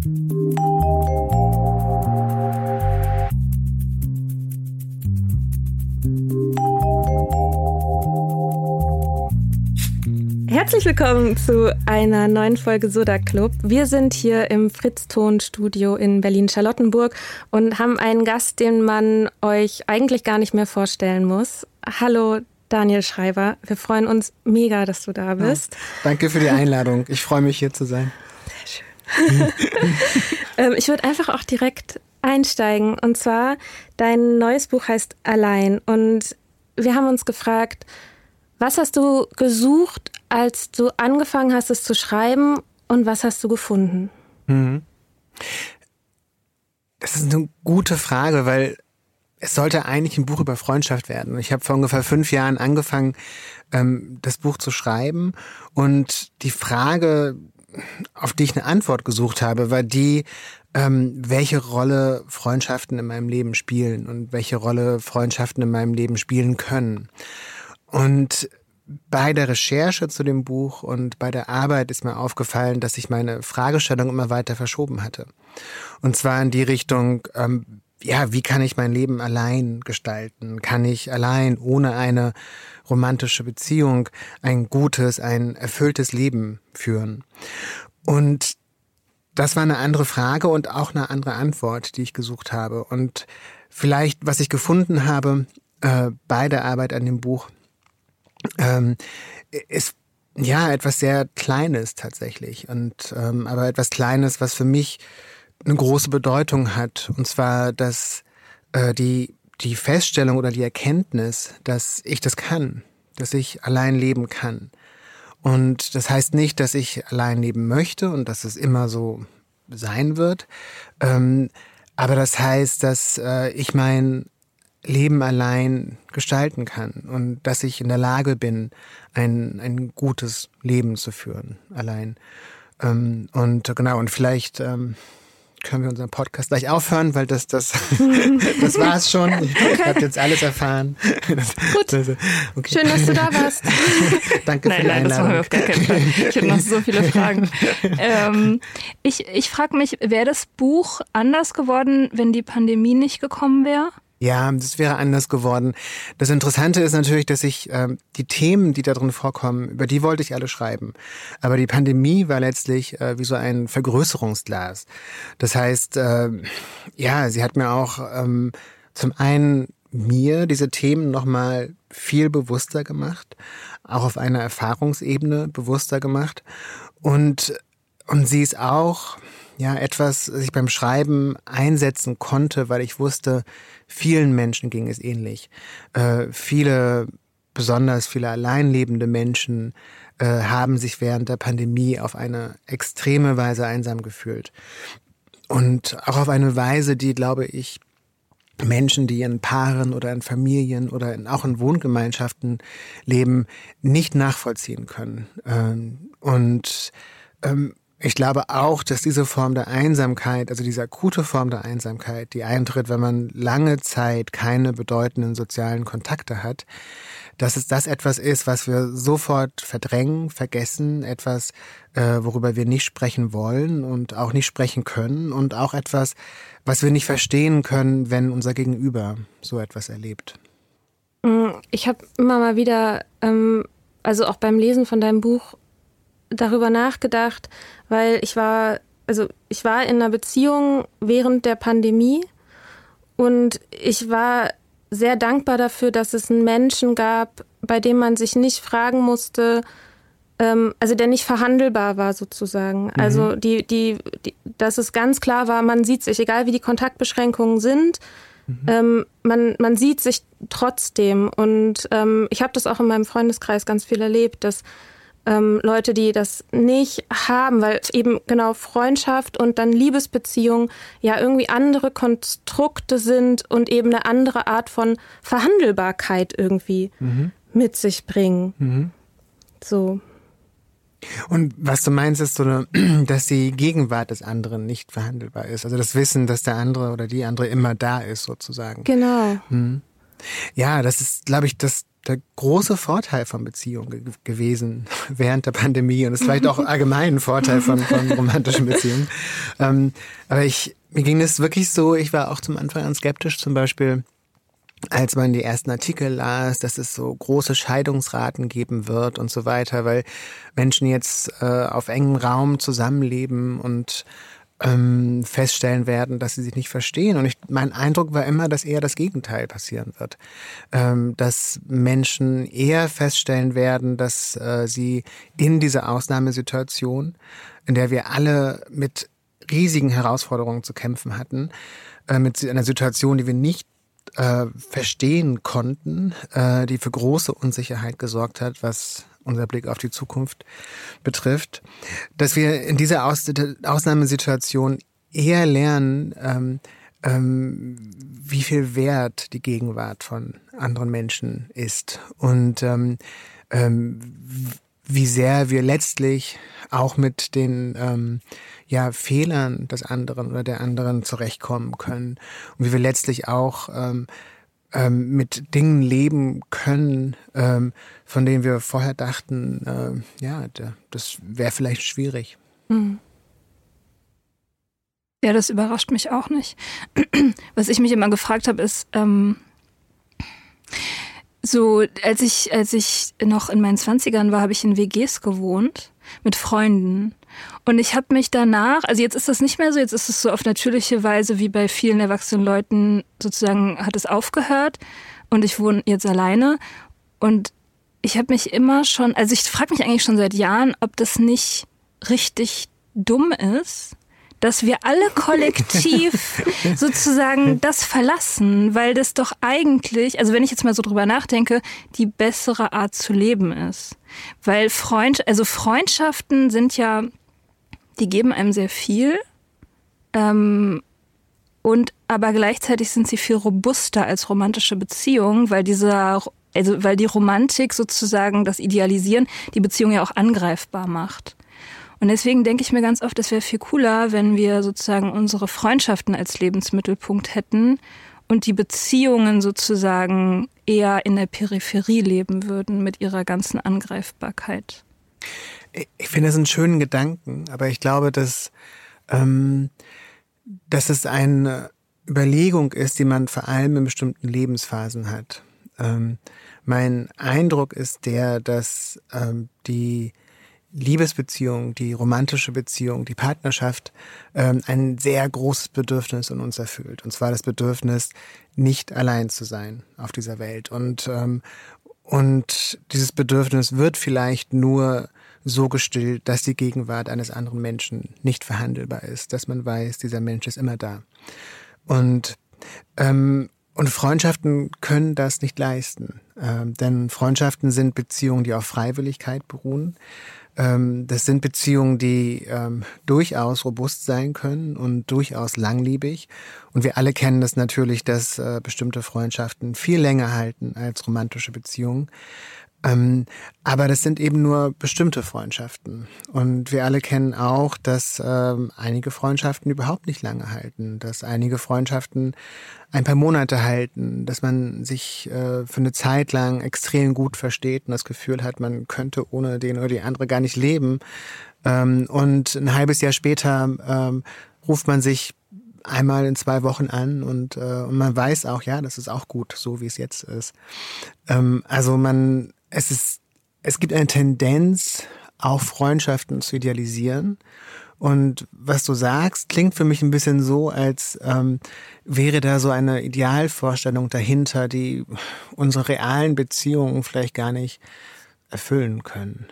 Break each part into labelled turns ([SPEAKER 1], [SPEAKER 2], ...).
[SPEAKER 1] Herzlich willkommen zu einer neuen Folge Soda Club. Wir sind hier im Fritz-Ton-Studio in Berlin-Charlottenburg und haben einen Gast, den man euch eigentlich gar nicht mehr vorstellen muss. Hallo, Daniel Schreiber. Wir freuen uns mega, dass du da bist.
[SPEAKER 2] Danke für die Einladung. Ich freue mich hier zu sein.
[SPEAKER 1] Ähm, ich würde einfach auch direkt einsteigen. Und zwar, dein neues Buch heißt Allein. Und wir haben uns gefragt, was hast du gesucht, als du angefangen hast, es zu schreiben? Und was hast du gefunden?
[SPEAKER 2] Das ist eine gute Frage, weil es sollte eigentlich ein Buch über Freundschaft werden. Ich habe vor ungefähr fünf Jahren angefangen, ähm, das Buch zu schreiben. Und die Frage, auf die ich eine Antwort gesucht habe, war die, ähm, welche Rolle Freundschaften in meinem Leben spielen und welche Rolle Freundschaften in meinem Leben spielen können. Und bei der Recherche zu dem Buch und bei der Arbeit ist mir aufgefallen, dass ich meine Fragestellung immer weiter verschoben hatte. Und zwar in die Richtung, ähm, ja, wie kann ich mein Leben allein gestalten? Kann ich allein ohne eine romantische Beziehung ein gutes, ein erfülltes Leben führen? Und das war eine andere Frage und auch eine andere Antwort, die ich gesucht habe. Und vielleicht, was ich gefunden habe äh, bei der Arbeit an dem Buch, ähm, ist ja etwas sehr Kleines tatsächlich. Und ähm, aber etwas Kleines, was für mich eine große Bedeutung hat. Und zwar, dass äh, die, die Feststellung oder die Erkenntnis, dass ich das kann, dass ich allein leben kann. Und das heißt nicht, dass ich allein leben möchte und dass es immer so sein wird. Ähm, aber das heißt, dass äh, ich mein Leben allein gestalten kann und dass ich in der Lage bin, ein, ein gutes Leben zu führen, allein. Ähm, und genau, und vielleicht ähm, können wir unseren Podcast gleich aufhören, weil das, das, das war's schon. Ich habe jetzt alles erfahren.
[SPEAKER 1] Gut.
[SPEAKER 2] Das, okay.
[SPEAKER 1] Schön, dass du da warst.
[SPEAKER 2] Danke für
[SPEAKER 3] Nein,
[SPEAKER 2] die
[SPEAKER 3] nein, das
[SPEAKER 2] Einladung.
[SPEAKER 3] auf gar keinen Fall. Ich habe noch so viele Fragen. ähm, ich ich frage mich, wäre das Buch anders geworden, wenn die Pandemie nicht gekommen wäre?
[SPEAKER 2] Ja, das wäre anders geworden. Das Interessante ist natürlich, dass ich äh, die Themen, die da drin vorkommen, über die wollte ich alle schreiben. Aber die Pandemie war letztlich äh, wie so ein Vergrößerungsglas. Das heißt, äh, ja, sie hat mir auch ähm, zum einen mir diese Themen nochmal viel bewusster gemacht, auch auf einer Erfahrungsebene bewusster gemacht. Und, und sie ist auch, ja, etwas, was ich beim Schreiben einsetzen konnte, weil ich wusste, vielen Menschen ging es ähnlich. Äh, viele, besonders viele alleinlebende Menschen äh, haben sich während der Pandemie auf eine extreme Weise einsam gefühlt. Und auch auf eine Weise, die, glaube ich, Menschen, die in Paaren oder in Familien oder in, auch in Wohngemeinschaften leben, nicht nachvollziehen können. Ähm, und ähm, ich glaube auch, dass diese Form der Einsamkeit, also diese akute Form der Einsamkeit, die eintritt, wenn man lange Zeit keine bedeutenden sozialen Kontakte hat, dass es das etwas ist, was wir sofort verdrängen, vergessen, etwas, äh, worüber wir nicht sprechen wollen und auch nicht sprechen können und auch etwas, was wir nicht verstehen können, wenn unser Gegenüber so etwas erlebt.
[SPEAKER 4] Mm, ich habe immer mal wieder, ähm, also auch beim Lesen von deinem Buch, darüber nachgedacht, weil ich war, also ich war in einer Beziehung während der Pandemie und ich war sehr dankbar dafür, dass es einen Menschen gab, bei dem man sich nicht fragen musste, ähm, also der nicht verhandelbar war sozusagen. Mhm. Also die, die, die, dass es ganz klar war, man sieht sich, egal wie die Kontaktbeschränkungen sind, mhm. ähm, man, man sieht sich trotzdem. Und ähm, ich habe das auch in meinem Freundeskreis ganz viel erlebt, dass ähm, Leute, die das nicht haben, weil eben genau Freundschaft und dann Liebesbeziehung ja irgendwie andere Konstrukte sind und eben eine andere Art von Verhandelbarkeit irgendwie mhm. mit sich bringen. Mhm. So.
[SPEAKER 2] Und was du meinst, ist so, dass die Gegenwart des anderen nicht verhandelbar ist. Also das Wissen, dass der andere oder die andere immer da ist, sozusagen.
[SPEAKER 4] Genau.
[SPEAKER 2] Mhm. Ja, das ist, glaube ich, das der große Vorteil von Beziehungen ge gewesen während der Pandemie und ist vielleicht auch allgemein ein Vorteil von, von romantischen Beziehungen. Ähm, aber ich, mir ging es wirklich so, ich war auch zum Anfang an skeptisch, zum Beispiel, als man die ersten Artikel las, dass es so große Scheidungsraten geben wird und so weiter, weil Menschen jetzt äh, auf engem Raum zusammenleben und ähm, feststellen werden, dass sie sich nicht verstehen. Und ich, mein Eindruck war immer, dass eher das Gegenteil passieren wird. Ähm, dass Menschen eher feststellen werden, dass äh, sie in dieser Ausnahmesituation, in der wir alle mit riesigen Herausforderungen zu kämpfen hatten, äh, mit einer Situation, die wir nicht äh, verstehen konnten, äh, die für große Unsicherheit gesorgt hat, was unser Blick auf die Zukunft betrifft, dass wir in dieser Aus Ausnahmesituation eher lernen, ähm, ähm, wie viel wert die Gegenwart von anderen Menschen ist und ähm, ähm, wie sehr wir letztlich auch mit den ähm, ja, Fehlern des anderen oder der anderen zurechtkommen können und wie wir letztlich auch ähm, ähm, mit Dingen leben können, ähm, von denen wir vorher dachten, äh, ja, das wäre vielleicht schwierig. Mhm.
[SPEAKER 5] Ja, das überrascht mich auch nicht. Was ich mich immer gefragt habe, ist, ähm, so als ich, als ich noch in meinen Zwanzigern war, habe ich in WGs gewohnt mit Freunden. Und ich habe mich danach, also jetzt ist das nicht mehr so, jetzt ist es so auf natürliche Weise wie bei vielen erwachsenen Leuten sozusagen hat es aufgehört und ich wohne jetzt alleine und ich habe mich immer schon, also ich frage mich eigentlich schon seit Jahren, ob das nicht richtig dumm ist, dass wir alle kollektiv sozusagen das verlassen, weil das doch eigentlich, also wenn ich jetzt mal so drüber nachdenke, die bessere Art zu leben ist. Weil Freund, also Freundschaften sind ja die geben einem sehr viel. Ähm, und aber gleichzeitig sind sie viel robuster als romantische Beziehungen, weil dieser, also weil die Romantik sozusagen das Idealisieren die Beziehung ja auch angreifbar macht. Und deswegen denke ich mir ganz oft, es wäre viel cooler, wenn wir sozusagen unsere Freundschaften als Lebensmittelpunkt hätten und die Beziehungen sozusagen eher in der Peripherie leben würden mit ihrer ganzen Angreifbarkeit.
[SPEAKER 2] Ich finde es einen schönen Gedanken, aber ich glaube, dass, ähm, dass es ein Überlegung ist, die man vor allem in bestimmten Lebensphasen hat. Ähm, mein Eindruck ist der, dass ähm, die Liebesbeziehung, die romantische Beziehung, die Partnerschaft ähm, ein sehr großes Bedürfnis in uns erfüllt. Und zwar das Bedürfnis, nicht allein zu sein auf dieser Welt. Und, ähm, und dieses Bedürfnis wird vielleicht nur so gestillt, dass die Gegenwart eines anderen Menschen nicht verhandelbar ist, dass man weiß, dieser Mensch ist immer da. Und ähm, und Freundschaften können das nicht leisten, ähm, denn Freundschaften sind Beziehungen, die auf Freiwilligkeit beruhen. Ähm, das sind Beziehungen, die ähm, durchaus robust sein können und durchaus langlebig. Und wir alle kennen das natürlich, dass äh, bestimmte Freundschaften viel länger halten als romantische Beziehungen. Ähm, aber das sind eben nur bestimmte Freundschaften. Und wir alle kennen auch, dass ähm, einige Freundschaften überhaupt nicht lange halten, dass einige Freundschaften ein paar Monate halten, dass man sich äh, für eine Zeit lang extrem gut versteht und das Gefühl hat, man könnte ohne den oder die andere gar nicht leben. Ähm, und ein halbes Jahr später ähm, ruft man sich einmal in zwei Wochen an und, äh, und man weiß auch, ja, das ist auch gut, so wie es jetzt ist. Ähm, also man es ist, es gibt eine Tendenz, auch Freundschaften zu idealisieren. Und was du sagst, klingt für mich ein bisschen so, als ähm, wäre da so eine Idealvorstellung dahinter, die unsere realen Beziehungen vielleicht gar nicht erfüllen können.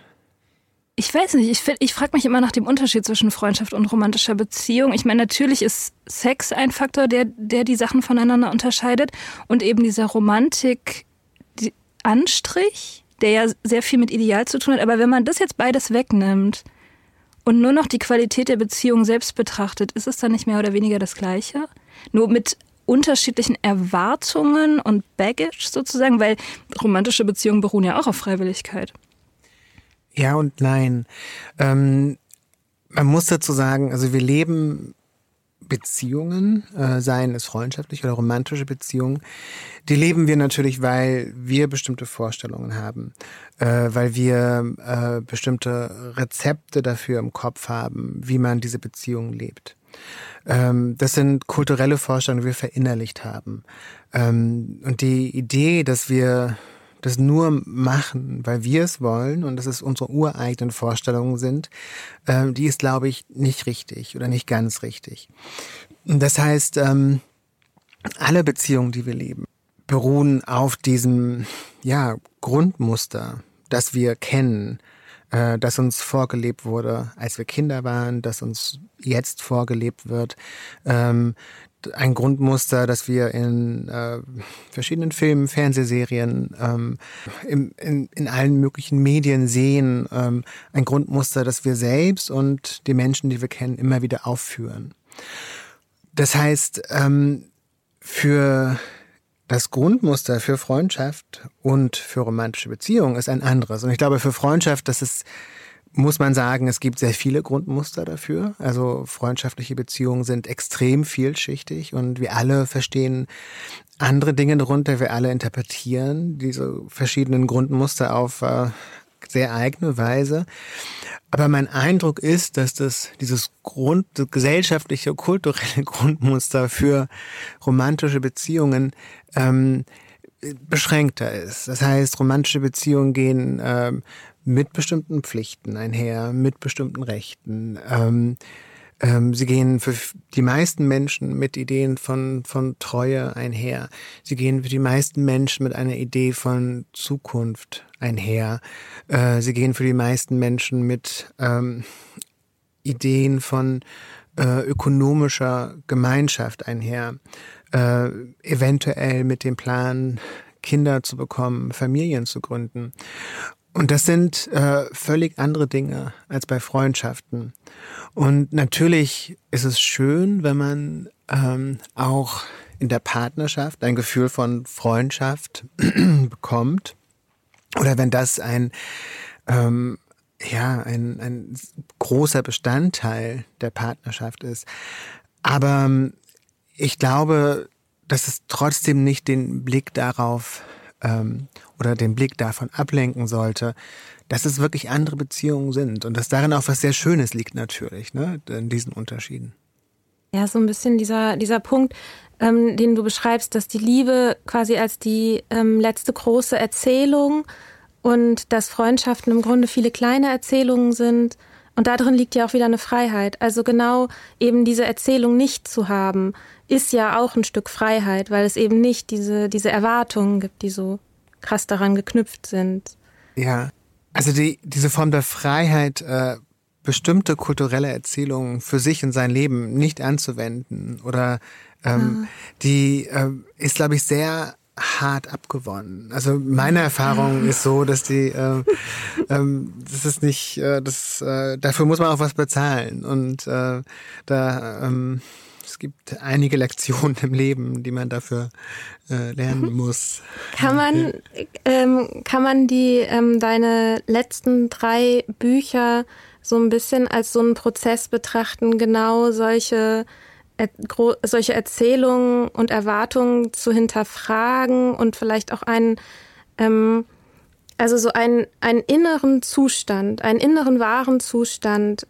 [SPEAKER 5] Ich weiß nicht, ich, ich frage mich immer nach dem Unterschied zwischen Freundschaft und romantischer Beziehung. Ich meine, natürlich ist Sex ein Faktor, der, der die Sachen voneinander unterscheidet und eben dieser Romantik, die Anstrich, der ja sehr viel mit Ideal zu tun hat. Aber wenn man das jetzt beides wegnimmt und nur noch die Qualität der Beziehung selbst betrachtet, ist es dann nicht mehr oder weniger das Gleiche? Nur mit unterschiedlichen Erwartungen und Baggage sozusagen, weil romantische Beziehungen beruhen ja auch auf Freiwilligkeit.
[SPEAKER 2] Ja und nein. Ähm, man muss dazu sagen, also wir leben Beziehungen, äh, seien es freundschaftliche oder romantische Beziehungen, die leben wir natürlich, weil wir bestimmte Vorstellungen haben, äh, weil wir äh, bestimmte Rezepte dafür im Kopf haben, wie man diese Beziehungen lebt. Ähm, das sind kulturelle Vorstellungen, die wir verinnerlicht haben. Ähm, und die Idee, dass wir das nur machen, weil wir es wollen und dass es unsere ureigenen Vorstellungen sind, äh, die ist, glaube ich, nicht richtig oder nicht ganz richtig. Das heißt, ähm, alle Beziehungen, die wir leben, beruhen auf diesem ja, Grundmuster, das wir kennen, äh, das uns vorgelebt wurde, als wir Kinder waren, das uns jetzt vorgelebt wird, ähm, ein Grundmuster, das wir in äh, verschiedenen Filmen, Fernsehserien, ähm, im, in, in allen möglichen Medien sehen. Ähm, ein Grundmuster, das wir selbst und die Menschen, die wir kennen, immer wieder aufführen. Das heißt, ähm, für das Grundmuster für Freundschaft und für romantische Beziehungen ist ein anderes. Und ich glaube, für Freundschaft, das ist muss man sagen, es gibt sehr viele Grundmuster dafür. Also freundschaftliche Beziehungen sind extrem vielschichtig und wir alle verstehen andere Dinge darunter. Wir alle interpretieren diese verschiedenen Grundmuster auf äh, sehr eigene Weise. Aber mein Eindruck ist, dass das, dieses Grund, das gesellschaftliche, kulturelle Grundmuster für romantische Beziehungen ähm, beschränkter ist. Das heißt, romantische Beziehungen gehen ähm, mit bestimmten Pflichten einher, mit bestimmten Rechten. Ähm, ähm, sie gehen für die meisten Menschen mit Ideen von, von Treue einher. Sie gehen für die meisten Menschen mit einer Idee von Zukunft einher. Äh, sie gehen für die meisten Menschen mit ähm, Ideen von äh, ökonomischer Gemeinschaft einher. Äh, eventuell mit dem Plan, Kinder zu bekommen, Familien zu gründen. Und das sind äh, völlig andere Dinge als bei Freundschaften. Und natürlich ist es schön, wenn man ähm, auch in der Partnerschaft ein Gefühl von Freundschaft bekommt. Oder wenn das ein, ähm, ja, ein, ein großer Bestandteil der Partnerschaft ist. Aber ähm, ich glaube, dass es trotzdem nicht den Blick darauf ähm, oder den Blick davon ablenken sollte, dass es wirklich andere Beziehungen sind und dass darin auch was sehr Schönes liegt natürlich, ne, in diesen Unterschieden.
[SPEAKER 4] Ja, so ein bisschen dieser, dieser Punkt, ähm, den du beschreibst, dass die Liebe quasi als die ähm, letzte große Erzählung und dass Freundschaften im Grunde viele kleine Erzählungen sind. Und darin liegt ja auch wieder eine Freiheit. Also genau eben diese Erzählung nicht zu haben, ist ja auch ein Stück Freiheit, weil es eben nicht diese, diese Erwartungen gibt, die so krass daran geknüpft sind.
[SPEAKER 2] Ja, also die, diese Form der Freiheit, äh, bestimmte kulturelle Erzählungen für sich und sein Leben nicht anzuwenden oder ähm, ah. die äh, ist, glaube ich, sehr hart abgewonnen. Also meine Erfahrung ist so, dass die, äh, ähm, das ist nicht, äh, das, äh, dafür muss man auch was bezahlen und äh, da ähm, es gibt einige Lektionen im Leben, die man dafür äh, lernen mhm. muss.
[SPEAKER 4] Kann man, ähm, kann man die ähm, deine letzten drei Bücher so ein bisschen als so einen Prozess betrachten, genau solche solche Erzählungen und Erwartungen zu hinterfragen und vielleicht auch einen, ähm, also so einen, einen inneren Zustand, einen inneren wahren Zustand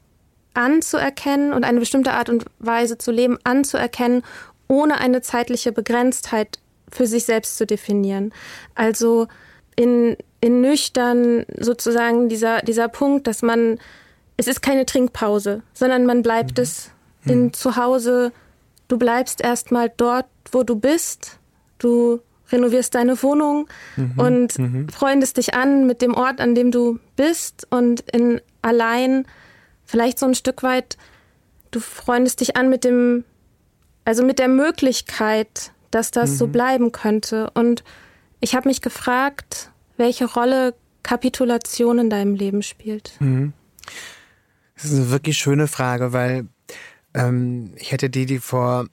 [SPEAKER 4] anzuerkennen und eine bestimmte Art und Weise zu leben anzuerkennen, ohne eine zeitliche Begrenztheit für sich selbst zu definieren. Also in, in nüchtern sozusagen dieser, dieser Punkt, dass man, es ist keine Trinkpause, sondern man bleibt mhm. es in mhm. zu Hause, du bleibst erstmal dort, wo du bist, du renovierst deine Wohnung mhm. und mhm. freundest dich an mit dem Ort, an dem du bist und in allein vielleicht so ein Stück weit, du freundest dich an mit dem, also mit der Möglichkeit, dass das mhm. so bleiben könnte. Und ich habe mich gefragt, welche Rolle Kapitulation in deinem Leben spielt. Mhm.
[SPEAKER 2] Das ist eine wirklich schöne Frage, weil ähm, ich hätte die, die vor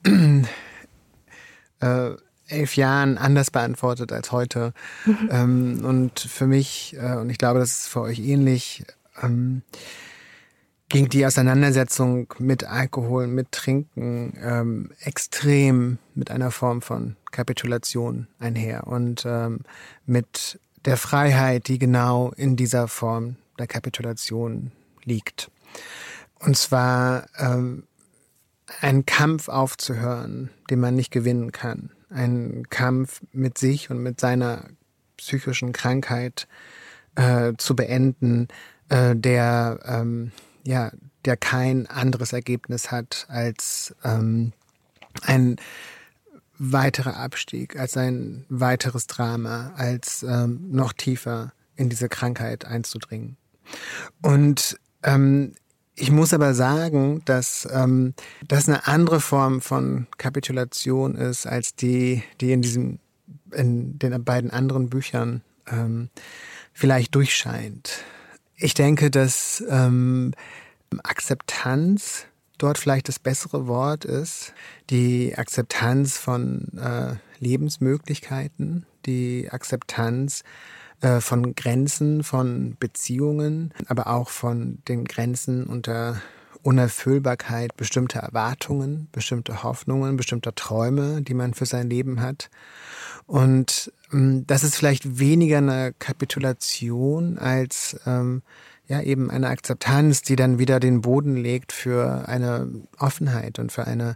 [SPEAKER 2] äh, elf Jahren anders beantwortet als heute. Mhm. Ähm, und für mich, äh, und ich glaube, das ist für euch ähnlich, ähm, ging die Auseinandersetzung mit Alkohol, mit Trinken ähm, extrem mit einer Form von Kapitulation einher und ähm, mit der Freiheit, die genau in dieser Form der Kapitulation liegt. Und zwar ähm, einen Kampf aufzuhören, den man nicht gewinnen kann. Ein Kampf mit sich und mit seiner psychischen Krankheit äh, zu beenden, äh, der ähm, ja, der kein anderes Ergebnis hat als ähm, ein weiterer Abstieg, als ein weiteres Drama, als ähm, noch tiefer in diese Krankheit einzudringen. Und ähm, ich muss aber sagen, dass ähm, das eine andere Form von Kapitulation ist als die, die in diesem, in den beiden anderen Büchern ähm, vielleicht durchscheint. Ich denke, dass ähm, Akzeptanz dort vielleicht das bessere Wort ist. Die Akzeptanz von äh, Lebensmöglichkeiten, die Akzeptanz äh, von Grenzen, von Beziehungen, aber auch von den Grenzen unter Unerfüllbarkeit bestimmter Erwartungen, bestimmter Hoffnungen, bestimmter Träume, die man für sein Leben hat. Und ähm, das ist vielleicht weniger eine Kapitulation als ähm, ja eben eine Akzeptanz, die dann wieder den Boden legt für eine Offenheit und für eine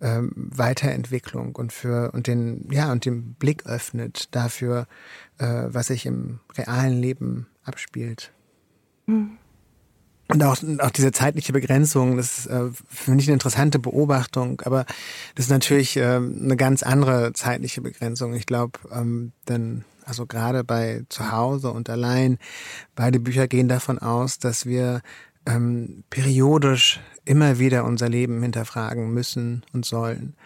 [SPEAKER 2] ähm, Weiterentwicklung und für und den ja und den Blick öffnet dafür, äh, was sich im realen Leben abspielt. Mhm. Und auch, auch diese zeitliche Begrenzung, das ist äh, finde ich eine interessante Beobachtung, aber das ist natürlich äh, eine ganz andere zeitliche Begrenzung. Ich glaube, ähm, denn also gerade bei zu Hause und allein, beide Bücher gehen davon aus, dass wir ähm, periodisch immer wieder unser Leben hinterfragen müssen und sollen.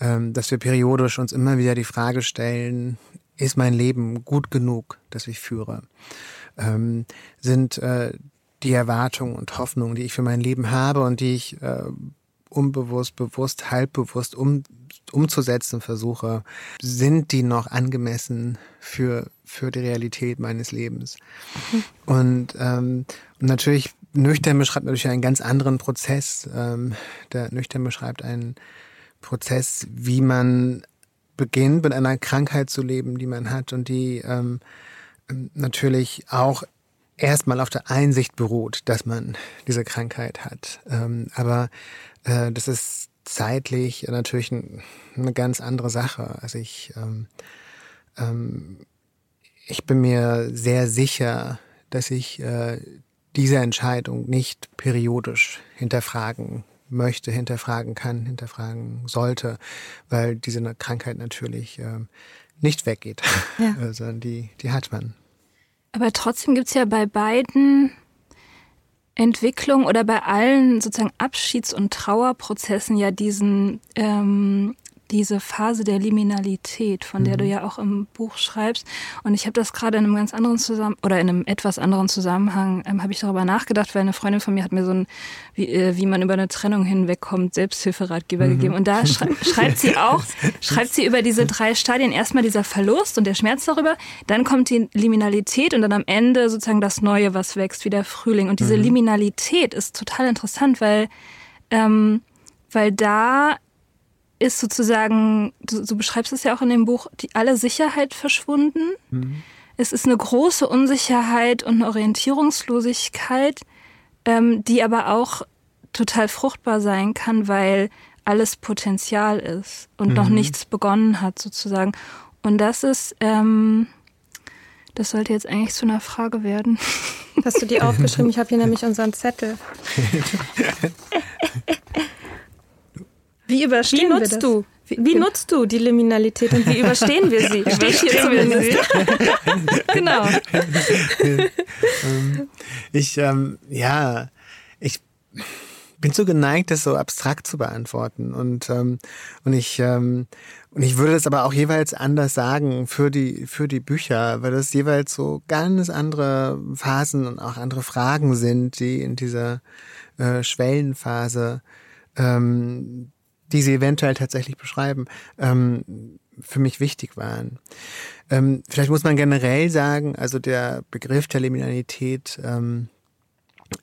[SPEAKER 2] Ähm, dass wir periodisch uns immer wieder die Frage stellen, ist mein Leben gut genug, das ich führe? Ähm, sind äh, die Erwartungen und Hoffnungen, die ich für mein Leben habe und die ich äh, unbewusst, bewusst, halbbewusst um, umzusetzen versuche, sind die noch angemessen für, für die Realität meines Lebens? Mhm. Und, ähm, und natürlich, nüchtern beschreibt natürlich einen ganz anderen Prozess. Ähm, der nüchtern beschreibt einen Prozess, wie man beginnt, mit einer Krankheit zu leben, die man hat und die ähm, natürlich auch erstmal auf der Einsicht beruht, dass man diese Krankheit hat. Ähm, aber äh, das ist zeitlich natürlich eine ganz andere Sache. Also ich, ähm, ähm, ich bin mir sehr sicher, dass ich äh, diese Entscheidung nicht periodisch hinterfragen möchte, hinterfragen kann, hinterfragen sollte, weil diese Krankheit natürlich äh, nicht weggeht, ja. sondern also die, die hat man.
[SPEAKER 5] Aber trotzdem gibt's ja bei beiden Entwicklungen oder bei allen sozusagen Abschieds- und Trauerprozessen ja diesen ähm, diese Phase der Liminalität, von der mhm. du ja auch im Buch schreibst. Und ich habe das gerade in einem ganz anderen Zusammenhang oder in einem etwas anderen Zusammenhang ähm, habe ich darüber nachgedacht, weil eine Freundin von mir hat mir so ein, wie, äh, wie man über eine Trennung hinwegkommt, Selbsthilferatgeber mhm. gegeben. Und da schrei schreibt sie auch, schreibt sie über diese drei Stadien erstmal dieser Verlust und der Schmerz darüber, dann kommt die Liminalität und dann am Ende sozusagen das Neue, was wächst, wie der Frühling. Und diese mhm. Liminalität ist total interessant, weil ähm, weil da ist sozusagen, du, du, beschreibst es ja auch in dem Buch, die alle Sicherheit verschwunden. Mhm. Es ist eine große Unsicherheit und eine Orientierungslosigkeit, ähm, die aber auch total fruchtbar sein kann, weil alles Potenzial ist und mhm. noch nichts begonnen hat sozusagen. Und das ist, ähm, das sollte jetzt eigentlich zu einer Frage werden.
[SPEAKER 4] Hast du die aufgeschrieben? Ich habe hier nämlich unseren Zettel. Wie überstehen wie nutzt wir das? du? Wie, wie nutzt du die Liminalität und wie überstehen wir sie? Steht hier zumindest.
[SPEAKER 5] genau.
[SPEAKER 2] Ich, ähm, ja, ich bin so geneigt, das so abstrakt zu beantworten und ähm, und ich ähm, und ich würde es aber auch jeweils anders sagen für die für die Bücher, weil das jeweils so ganz andere Phasen und auch andere Fragen sind, die in dieser äh, Schwellenphase ähm, die sie eventuell tatsächlich beschreiben, ähm, für mich wichtig waren. Ähm, vielleicht muss man generell sagen, also der Begriff der Liminalität, ähm,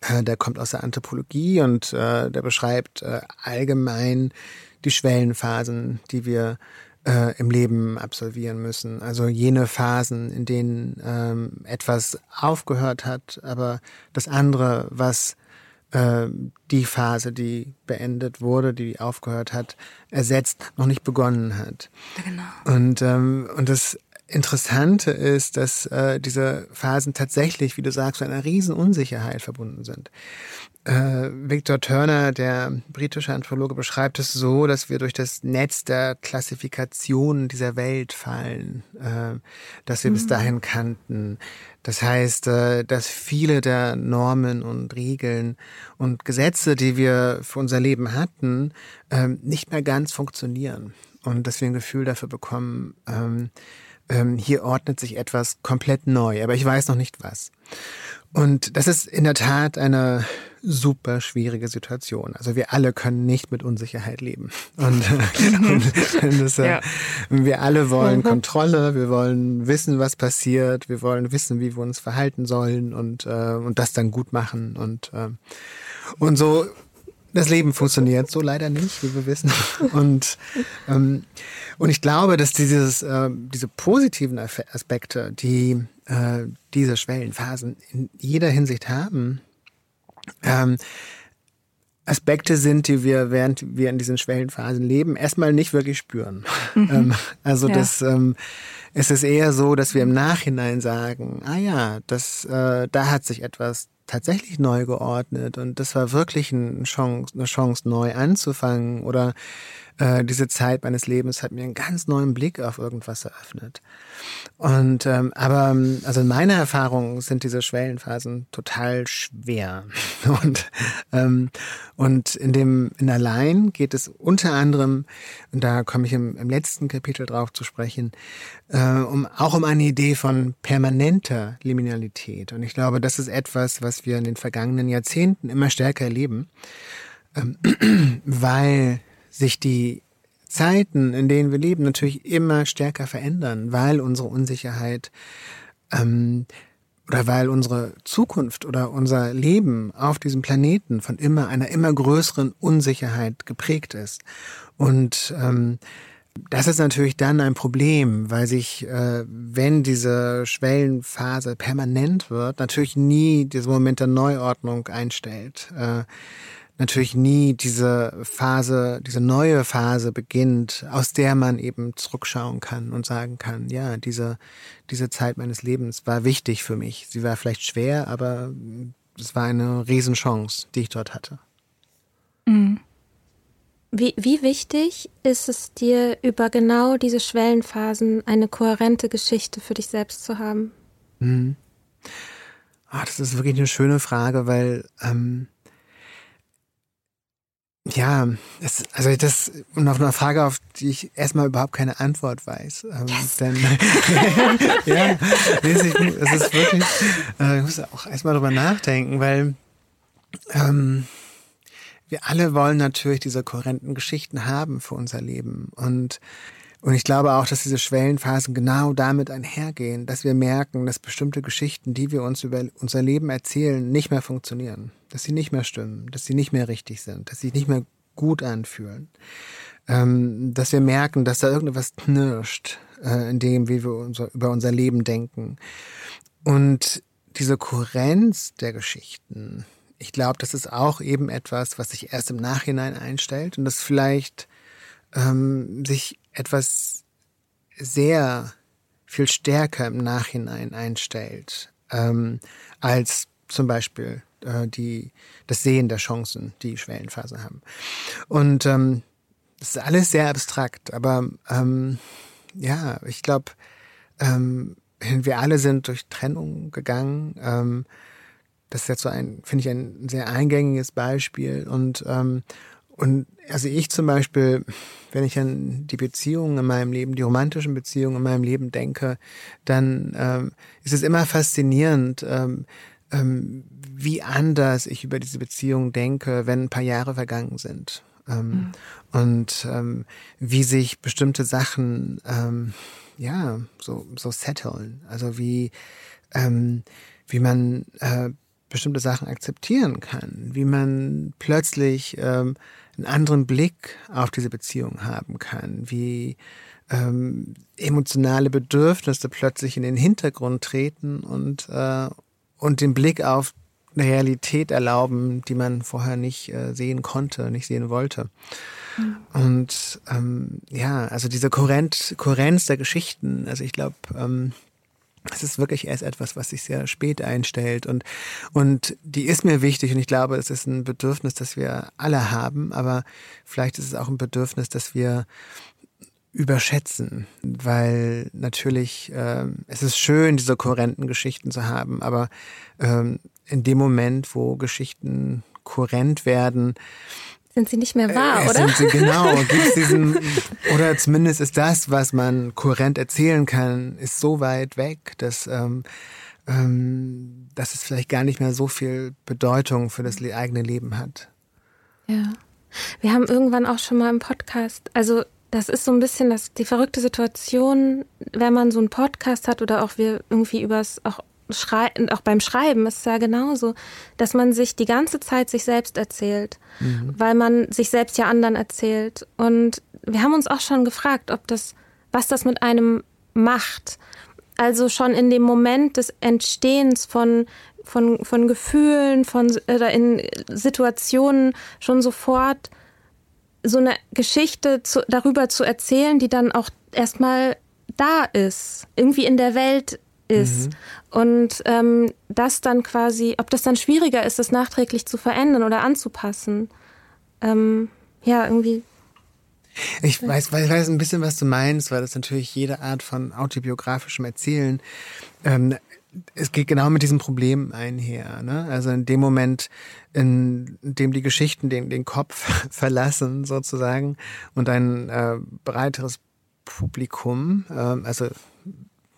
[SPEAKER 2] äh, der kommt aus der Anthropologie und äh, der beschreibt äh, allgemein die Schwellenphasen, die wir äh, im Leben absolvieren müssen. Also jene Phasen, in denen ähm, etwas aufgehört hat, aber das andere, was äh, die Phase, die beendet wurde, die aufgehört hat, ersetzt, noch nicht begonnen hat.
[SPEAKER 5] Genau.
[SPEAKER 2] Und, ähm, und das Interessante ist, dass äh, diese Phasen tatsächlich, wie du sagst, mit einer riesen Unsicherheit verbunden sind. Äh, Victor Turner, der britische Anthropologe, beschreibt es so, dass wir durch das Netz der Klassifikation dieser Welt fallen, äh, das wir mhm. bis dahin kannten. Das heißt, äh, dass viele der Normen und Regeln und Gesetze, die wir für unser Leben hatten, ähm, nicht mehr ganz funktionieren. Und dass wir ein Gefühl dafür bekommen, ähm, ähm, hier ordnet sich etwas komplett neu, aber ich weiß noch nicht was. Und das ist in der Tat eine super schwierige Situation. Also wir alle können nicht mit Unsicherheit leben. Und, und das, äh, ja. wir alle wollen mhm. Kontrolle, wir wollen wissen, was passiert, wir wollen wissen, wie wir uns verhalten sollen und, äh, und das dann gut machen. Und, äh, und so, das Leben funktioniert so leider nicht, wie wir wissen. Und, ähm, und ich glaube, dass dieses, äh, diese positiven Aspekte, die äh, diese Schwellenphasen in jeder Hinsicht haben, ähm, Aspekte sind, die wir, während wir in diesen Schwellenphasen leben, erstmal nicht wirklich spüren. Mhm. Ähm, also ja. das ähm, es ist eher so, dass wir im Nachhinein sagen, ah ja, das, äh, da hat sich etwas tatsächlich neu geordnet und das war wirklich eine Chance, eine Chance neu anzufangen oder äh, diese Zeit meines Lebens hat mir einen ganz neuen Blick auf irgendwas eröffnet. Und ähm, aber also in meiner Erfahrung sind diese Schwellenphasen total schwer. Und ähm, und in dem in allein geht es unter anderem und da komme ich im, im letzten Kapitel drauf zu sprechen, äh, um auch um eine Idee von permanenter Liminalität. Und ich glaube, das ist etwas, was wir in den vergangenen Jahrzehnten immer stärker erleben, ähm, weil sich die Zeiten, in denen wir leben, natürlich immer stärker verändern, weil unsere Unsicherheit ähm, oder weil unsere Zukunft oder unser Leben auf diesem Planeten von immer einer immer größeren Unsicherheit geprägt ist. Und ähm, das ist natürlich dann ein Problem, weil sich, äh, wenn diese Schwellenphase permanent wird, natürlich nie dieser Moment der Neuordnung einstellt. Äh, natürlich nie diese Phase, diese neue Phase beginnt, aus der man eben zurückschauen kann und sagen kann, ja, diese, diese Zeit meines Lebens war wichtig für mich. Sie war vielleicht schwer, aber es war eine Riesenchance, die ich dort hatte.
[SPEAKER 4] Mhm. Wie, wie wichtig ist es dir, über genau diese Schwellenphasen eine kohärente Geschichte für dich selbst zu haben?
[SPEAKER 2] Mhm. Ah, das ist wirklich eine schöne Frage, weil ähm, ja, das, also das und auf eine Frage, auf die ich erstmal überhaupt keine Antwort weiß. Ähm, yes. Denn ja, es ist wirklich, äh, ich muss auch erstmal drüber nachdenken, weil ähm, wir alle wollen natürlich diese kohärenten Geschichten haben für unser Leben. Und, und ich glaube auch, dass diese Schwellenphasen genau damit einhergehen, dass wir merken, dass bestimmte Geschichten, die wir uns über unser Leben erzählen, nicht mehr funktionieren, dass sie nicht mehr stimmen, dass sie nicht mehr richtig sind, dass sie nicht mehr gut anfühlen. Ähm, dass wir merken, dass da irgendetwas knirscht, äh, in dem, wie wir unser, über unser Leben denken. Und diese Kohärenz der Geschichten, ich glaube, das ist auch eben etwas, was sich erst im Nachhinein einstellt und das vielleicht ähm, sich etwas sehr viel stärker im Nachhinein einstellt, ähm, als zum Beispiel äh, die, das Sehen der Chancen, die Schwellenphase haben. Und ähm, das ist alles sehr abstrakt, aber ähm, ja, ich glaube, ähm, wir alle sind durch Trennung gegangen. Ähm, das ist jetzt so ein, finde ich, ein sehr eingängiges Beispiel. Und, ähm, und also ich zum Beispiel, wenn ich an die Beziehungen in meinem Leben, die romantischen Beziehungen in meinem Leben denke, dann ähm, ist es immer faszinierend, ähm, ähm, wie anders ich über diese Beziehung denke, wenn ein paar Jahre vergangen sind. Ähm, mhm. Und ähm, wie sich bestimmte Sachen ähm, ja so so setteln. Also wie ähm, wie man äh, bestimmte Sachen akzeptieren kann, wie man plötzlich ähm, einen anderen Blick auf diese Beziehung haben kann, wie ähm, emotionale Bedürfnisse plötzlich in den Hintergrund treten und, äh, und den Blick auf eine Realität erlauben, die man vorher nicht äh, sehen konnte, nicht sehen wollte. Mhm. Und ähm, ja, also diese Kohärenz, Kohärenz der Geschichten, also ich glaube, ähm, es ist wirklich erst etwas, was sich sehr spät einstellt und, und die ist mir wichtig und ich glaube, es ist ein Bedürfnis, das wir alle haben, aber vielleicht ist es auch ein Bedürfnis, das wir überschätzen, weil natürlich äh, es ist schön, diese kohärenten Geschichten zu haben, aber ähm, in dem Moment, wo Geschichten kohärent werden,
[SPEAKER 4] sind sie nicht mehr wahr, äh, oder?
[SPEAKER 2] Sind sie, genau. Gibt's diesen, oder zumindest ist das, was man kohärent erzählen kann, ist so weit weg, dass, ähm, ähm, dass es vielleicht gar nicht mehr so viel Bedeutung für das eigene Leben hat.
[SPEAKER 4] Ja. Wir haben irgendwann auch schon mal im Podcast, also das ist so ein bisschen das, die verrückte Situation, wenn man so einen Podcast hat oder auch wir irgendwie übers auch Schrei auch beim Schreiben ist es ja genauso, dass man sich die ganze Zeit sich selbst erzählt, mhm. weil man sich selbst ja anderen erzählt. Und wir haben uns auch schon gefragt, ob das, was das mit einem macht. Also schon in dem Moment des Entstehens von, von, von Gefühlen, von oder in Situationen schon sofort so eine Geschichte zu, darüber zu erzählen, die dann auch erstmal da ist, irgendwie in der Welt ist. Mhm. Und ähm, das dann quasi, ob das dann schwieriger ist, das nachträglich zu verändern oder anzupassen. Ähm, ja, irgendwie.
[SPEAKER 2] Ich weiß, ich weiß ein bisschen, was du meinst, weil das natürlich jede Art von autobiografischem Erzählen ähm, es geht genau mit diesem Problem einher. Ne? Also in dem Moment, in dem die Geschichten den, den Kopf verlassen sozusagen und ein äh, breiteres Publikum, äh, also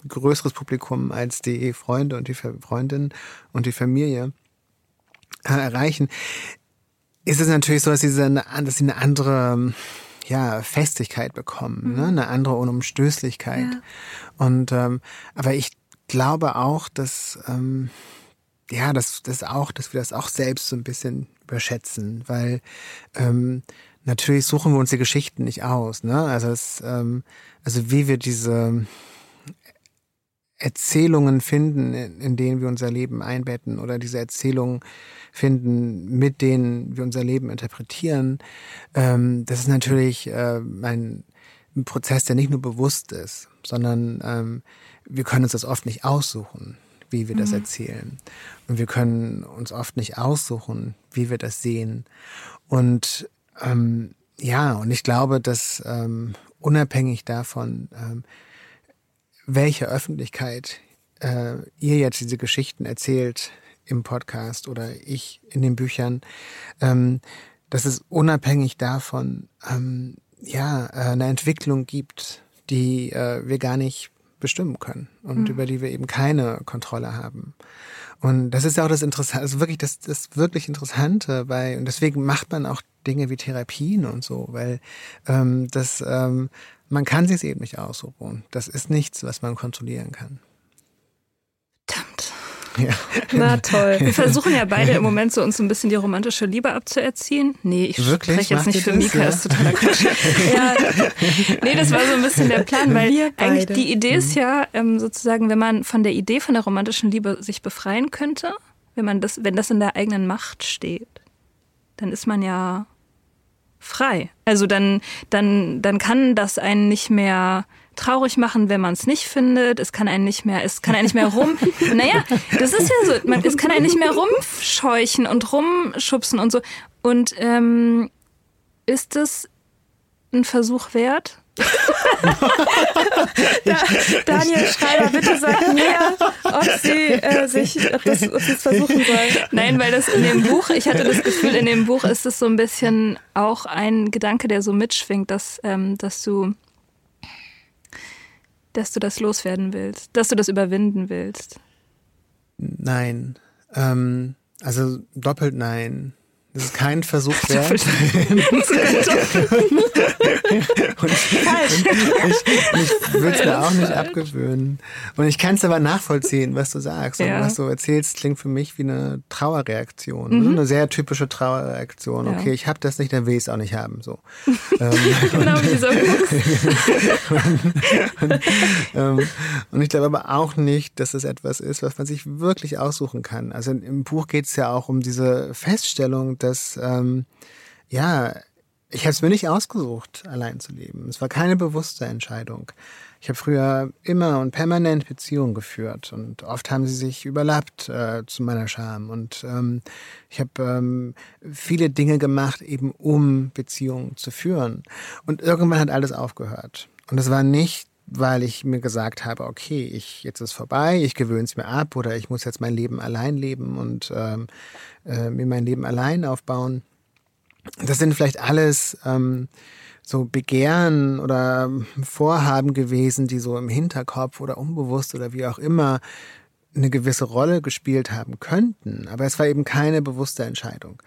[SPEAKER 2] größeres Publikum als die Freunde und die Freundin und die Familie äh, erreichen, ist es natürlich so, dass sie eine, dass sie eine andere ja, Festigkeit bekommen, ne? mhm. ne? eine andere Unumstößlichkeit. Ja. Und ähm, aber ich glaube auch, dass ähm, ja, dass das auch, dass wir das auch selbst so ein bisschen überschätzen, weil ähm, natürlich suchen wir uns die Geschichten nicht aus, ne? Also es, ähm, also wie wir diese Erzählungen finden, in denen wir unser Leben einbetten oder diese Erzählungen finden, mit denen wir unser Leben interpretieren, ähm, das ist natürlich äh, ein, Prozess, der nicht nur bewusst ist, sondern ähm, wir können uns das oft nicht aussuchen, wie wir das mhm. erzählen. Und wir können uns oft nicht aussuchen, wie wir das sehen. Und ähm, ja, und ich glaube, dass ähm, unabhängig davon, ähm, welche Öffentlichkeit äh, ihr jetzt diese Geschichten erzählt im Podcast oder ich in den Büchern, ähm, dass es unabhängig davon ähm, ja äh, eine Entwicklung gibt, die äh, wir gar nicht bestimmen können und mhm. über die wir eben keine Kontrolle haben. Und das ist ja auch das Interessante, also wirklich das, das wirklich Interessante bei, und deswegen macht man auch Dinge wie Therapien und so, weil ähm, das ähm, man kann sich eben nicht ausruhen. Das ist nichts, was man kontrollieren kann.
[SPEAKER 5] Verdammt. Ja. Na toll. Wir versuchen ja beide im Moment so uns ein bisschen die romantische Liebe abzuerziehen. Nee, ich Wirklich? spreche jetzt nicht für das? Mika, ja. ist totaler Quatsch. ja. Nee, das war so ein bisschen der Plan, weil eigentlich die Idee ist mhm. ja ähm, sozusagen, wenn man von der Idee von der romantischen Liebe sich befreien könnte, wenn man das, wenn das in der eigenen Macht steht, dann ist man ja frei. Also dann, dann, dann kann das einen nicht mehr traurig machen, wenn man es nicht findet. Es kann einen nicht mehr, es kann einen nicht mehr rum. naja, das ist ja so. Man, es kann einen nicht mehr rumscheuchen und rumschubsen und so. Und ähm, ist das ein Versuch wert?
[SPEAKER 4] Da, Daniel Schreiber, bitte sag mir, ob sie äh, sich, ob das, ob es versuchen soll.
[SPEAKER 5] Nein, weil das in dem Buch, ich hatte das Gefühl, in dem Buch ist es so ein bisschen auch ein Gedanke, der so mitschwingt, dass, ähm, dass du, dass du das loswerden willst, dass du das überwinden willst.
[SPEAKER 2] Nein. Ähm, also doppelt nein. Das ist kein Versuch wert. Ich, ich würde es mir auch nicht abgewöhnen. Und ich kann es aber nachvollziehen, was du sagst. Ja. Und was du erzählst, klingt für mich wie eine Trauerreaktion. Mhm. Eine sehr typische Trauerreaktion. Ja. Okay, ich habe das nicht, dann will ich es auch nicht haben. So. Ähm, genau wie so. und, ähm, und ich glaube aber auch nicht, dass es etwas ist, was man sich wirklich aussuchen kann. Also im Buch geht es ja auch um diese Feststellung, dass ähm, ja, ich habe es mir nicht ausgesucht, allein zu leben. Es war keine bewusste Entscheidung. Ich habe früher immer und permanent Beziehungen geführt und oft haben sie sich überlappt äh, zu meiner Scham. Und ähm, ich habe ähm, viele Dinge gemacht, eben um Beziehungen zu führen. Und irgendwann hat alles aufgehört. Und es war nicht weil ich mir gesagt habe, okay, ich jetzt ist vorbei, ich gewöhne es mir ab oder ich muss jetzt mein Leben allein leben und ähm, äh, mir mein Leben allein aufbauen. Das sind vielleicht alles ähm, so Begehren oder Vorhaben gewesen, die so im Hinterkopf oder unbewusst oder wie auch immer eine gewisse Rolle gespielt haben könnten, aber es war eben keine bewusste Entscheidung.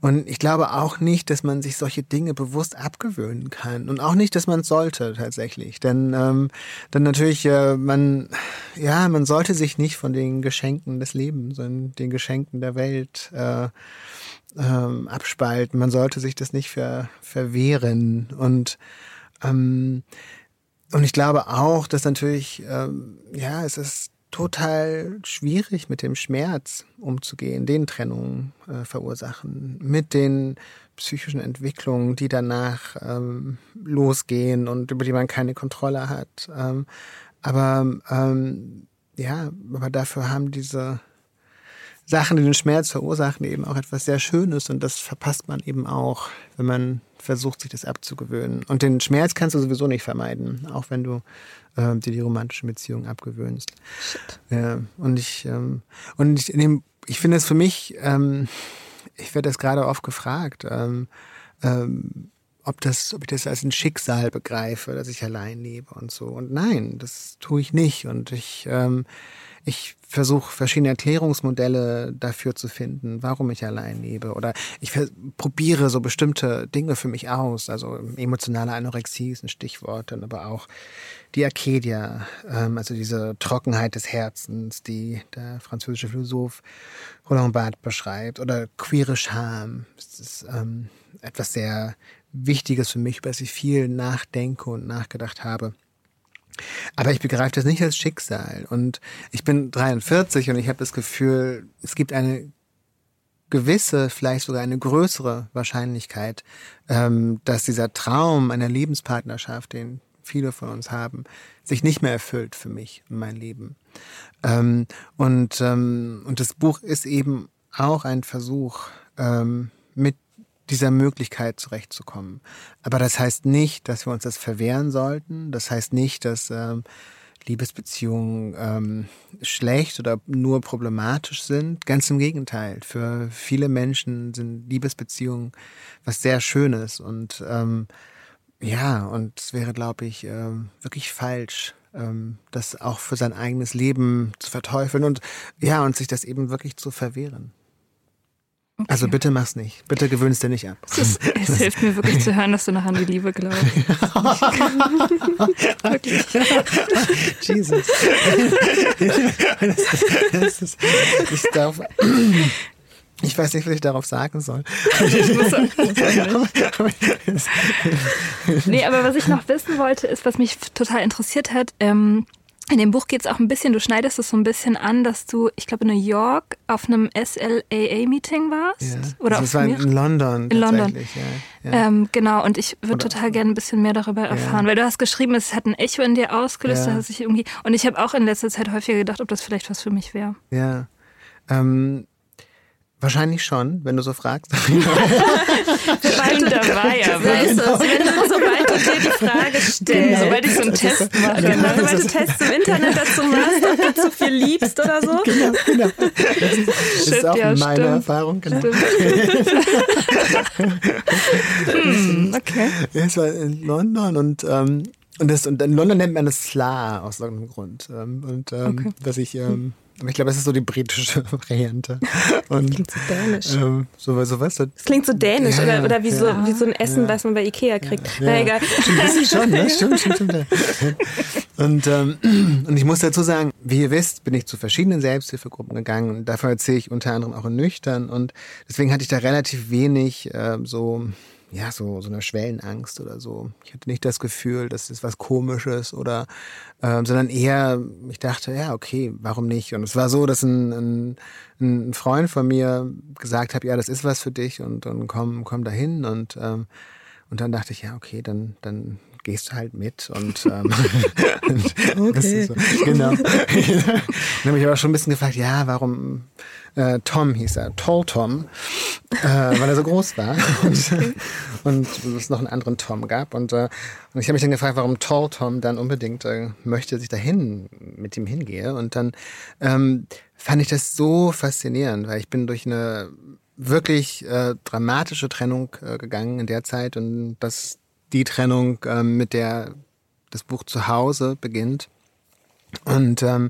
[SPEAKER 2] Und ich glaube auch nicht, dass man sich solche Dinge bewusst abgewöhnen kann und auch nicht, dass man sollte tatsächlich, denn ähm, dann natürlich äh, man ja man sollte sich nicht von den Geschenken des Lebens und den Geschenken der Welt äh, ähm, abspalten. Man sollte sich das nicht ver, verwehren und ähm, und ich glaube auch, dass natürlich ähm, ja es ist total schwierig, mit dem Schmerz umzugehen, den Trennungen äh, verursachen, mit den psychischen Entwicklungen, die danach ähm, losgehen und über die man keine Kontrolle hat. Ähm, aber ähm, ja, aber dafür haben diese Sachen, die den Schmerz verursachen, eben auch etwas sehr Schönes und das verpasst man eben auch, wenn man versucht, sich das abzugewöhnen. Und den Schmerz kannst du sowieso nicht vermeiden, auch wenn du äh, dir die romantische Beziehung abgewöhnst. Shit. Ja, und ich, ähm, und ich, dem, ich finde es für mich, ähm, ich werde das gerade oft gefragt, ähm, ähm, ob das, ob ich das als ein Schicksal begreife, dass ich allein lebe und so. Und nein, das tue ich nicht. Und ich, ähm, ich versuche verschiedene Erklärungsmodelle dafür zu finden, warum ich allein lebe. Oder ich probiere so bestimmte Dinge für mich aus. Also emotionale Anorexie ist ein Stichwort, dann aber auch die Arcadia, ähm, also diese Trockenheit des Herzens, die der französische Philosoph Roland Barthes beschreibt. Oder queere Scham. Das ist ähm, etwas sehr Wichtiges für mich, über das ich viel nachdenke und nachgedacht habe. Aber ich begreife das nicht als Schicksal. Und ich bin 43 und ich habe das Gefühl, es gibt eine gewisse, vielleicht sogar eine größere Wahrscheinlichkeit, ähm, dass dieser Traum einer Lebenspartnerschaft, den viele von uns haben, sich nicht mehr erfüllt für mich und mein Leben. Ähm, und, ähm, und das Buch ist eben auch ein Versuch, mit dieser Möglichkeit zurechtzukommen. Aber das heißt nicht, dass wir uns das verwehren sollten. Das heißt nicht, dass ähm, Liebesbeziehungen ähm, schlecht oder nur problematisch sind. Ganz im Gegenteil. Für viele Menschen sind Liebesbeziehungen was sehr Schönes und ähm, ja, und es wäre, glaube ich, äh, wirklich falsch, ähm, das auch für sein eigenes Leben zu verteufeln und ja, und sich das eben wirklich zu verwehren. Okay. Also bitte mach's nicht. Bitte gewöhnst dir nicht ab.
[SPEAKER 5] Es, ist, es hilft mir wirklich zu hören, dass du noch an die Liebe glaubst.
[SPEAKER 2] wirklich. Jesus. das ist, ich darf, ich weiß nicht, was ich darauf sagen soll.
[SPEAKER 5] nee, aber was ich noch wissen wollte, ist, was mich total interessiert hat. Ähm, in dem Buch geht es auch ein bisschen, du schneidest es so ein bisschen an, dass du, ich glaube, in New York auf einem SLAA-Meeting warst. Ja. Oder
[SPEAKER 2] also auf das war in London.
[SPEAKER 5] In London. Ja, ja. Ähm, genau, und ich würde total gerne ein bisschen mehr darüber erfahren, weil du hast geschrieben, es hat ein Echo in dir ausgelöst, ja. ich irgendwie, und ich habe auch in letzter Zeit häufiger gedacht, ob das vielleicht was für mich wäre.
[SPEAKER 2] Ja. Ähm, Wahrscheinlich schon, wenn du so fragst.
[SPEAKER 5] sobald du dabei ja weißt genau. wenn du, sobald du dir die Frage stellst, genau. sobald ich so einen Test mache, genau. sobald du Tests im Internet dazu machst, ob du zu viel liebst oder so. Genau, genau.
[SPEAKER 2] Das ist, das ist auch ja, meine stimmt. Erfahrung, genau. hm, okay. Ja, es war in London und ähm, und, das, und in London nennt man das Sla aus irgendeinem Grund. Ähm, und ähm, okay. was ich ähm, ich glaube, es ist so die britische Variante. Und,
[SPEAKER 4] klingt so dänisch.
[SPEAKER 2] Ähm, so, so was. Das
[SPEAKER 4] klingt so dänisch ja, oder, oder wie, ja, so, wie so ein Essen, ja. was man bei Ikea kriegt. Na egal.
[SPEAKER 2] Stimmt, schon, ne? Stimmt, stimmt, stimmt. Und, ähm, und ich muss dazu sagen, wie ihr wisst, bin ich zu verschiedenen Selbsthilfegruppen gegangen und davon erzähle ich unter anderem auch in Nüchtern und deswegen hatte ich da relativ wenig äh, so ja, so, so eine Schwellenangst oder so. Ich hatte nicht das Gefühl, das ist was Komisches oder, ähm, sondern eher, ich dachte, ja, okay, warum nicht? Und es war so, dass ein, ein, ein Freund von mir gesagt hat, ja, das ist was für dich und, und komm, komm dahin und, ähm, und dann dachte ich, ja, okay, dann, dann gehst du halt mit und, ähm, okay. so, genau. dann habe ich aber schon ein bisschen gefragt, ja, warum äh, Tom hieß er, Tall Tom, äh, weil er so groß war. Und, und es noch einen anderen Tom gab. Und, äh, und ich habe mich dann gefragt, warum Tall Tom dann unbedingt äh, möchte, dass ich dahin mit ihm hingehe. Und dann ähm, fand ich das so faszinierend, weil ich bin durch eine wirklich äh, dramatische Trennung äh, gegangen in der Zeit. Und das die Trennung, ähm, mit der das Buch zu Hause beginnt. Und, ähm,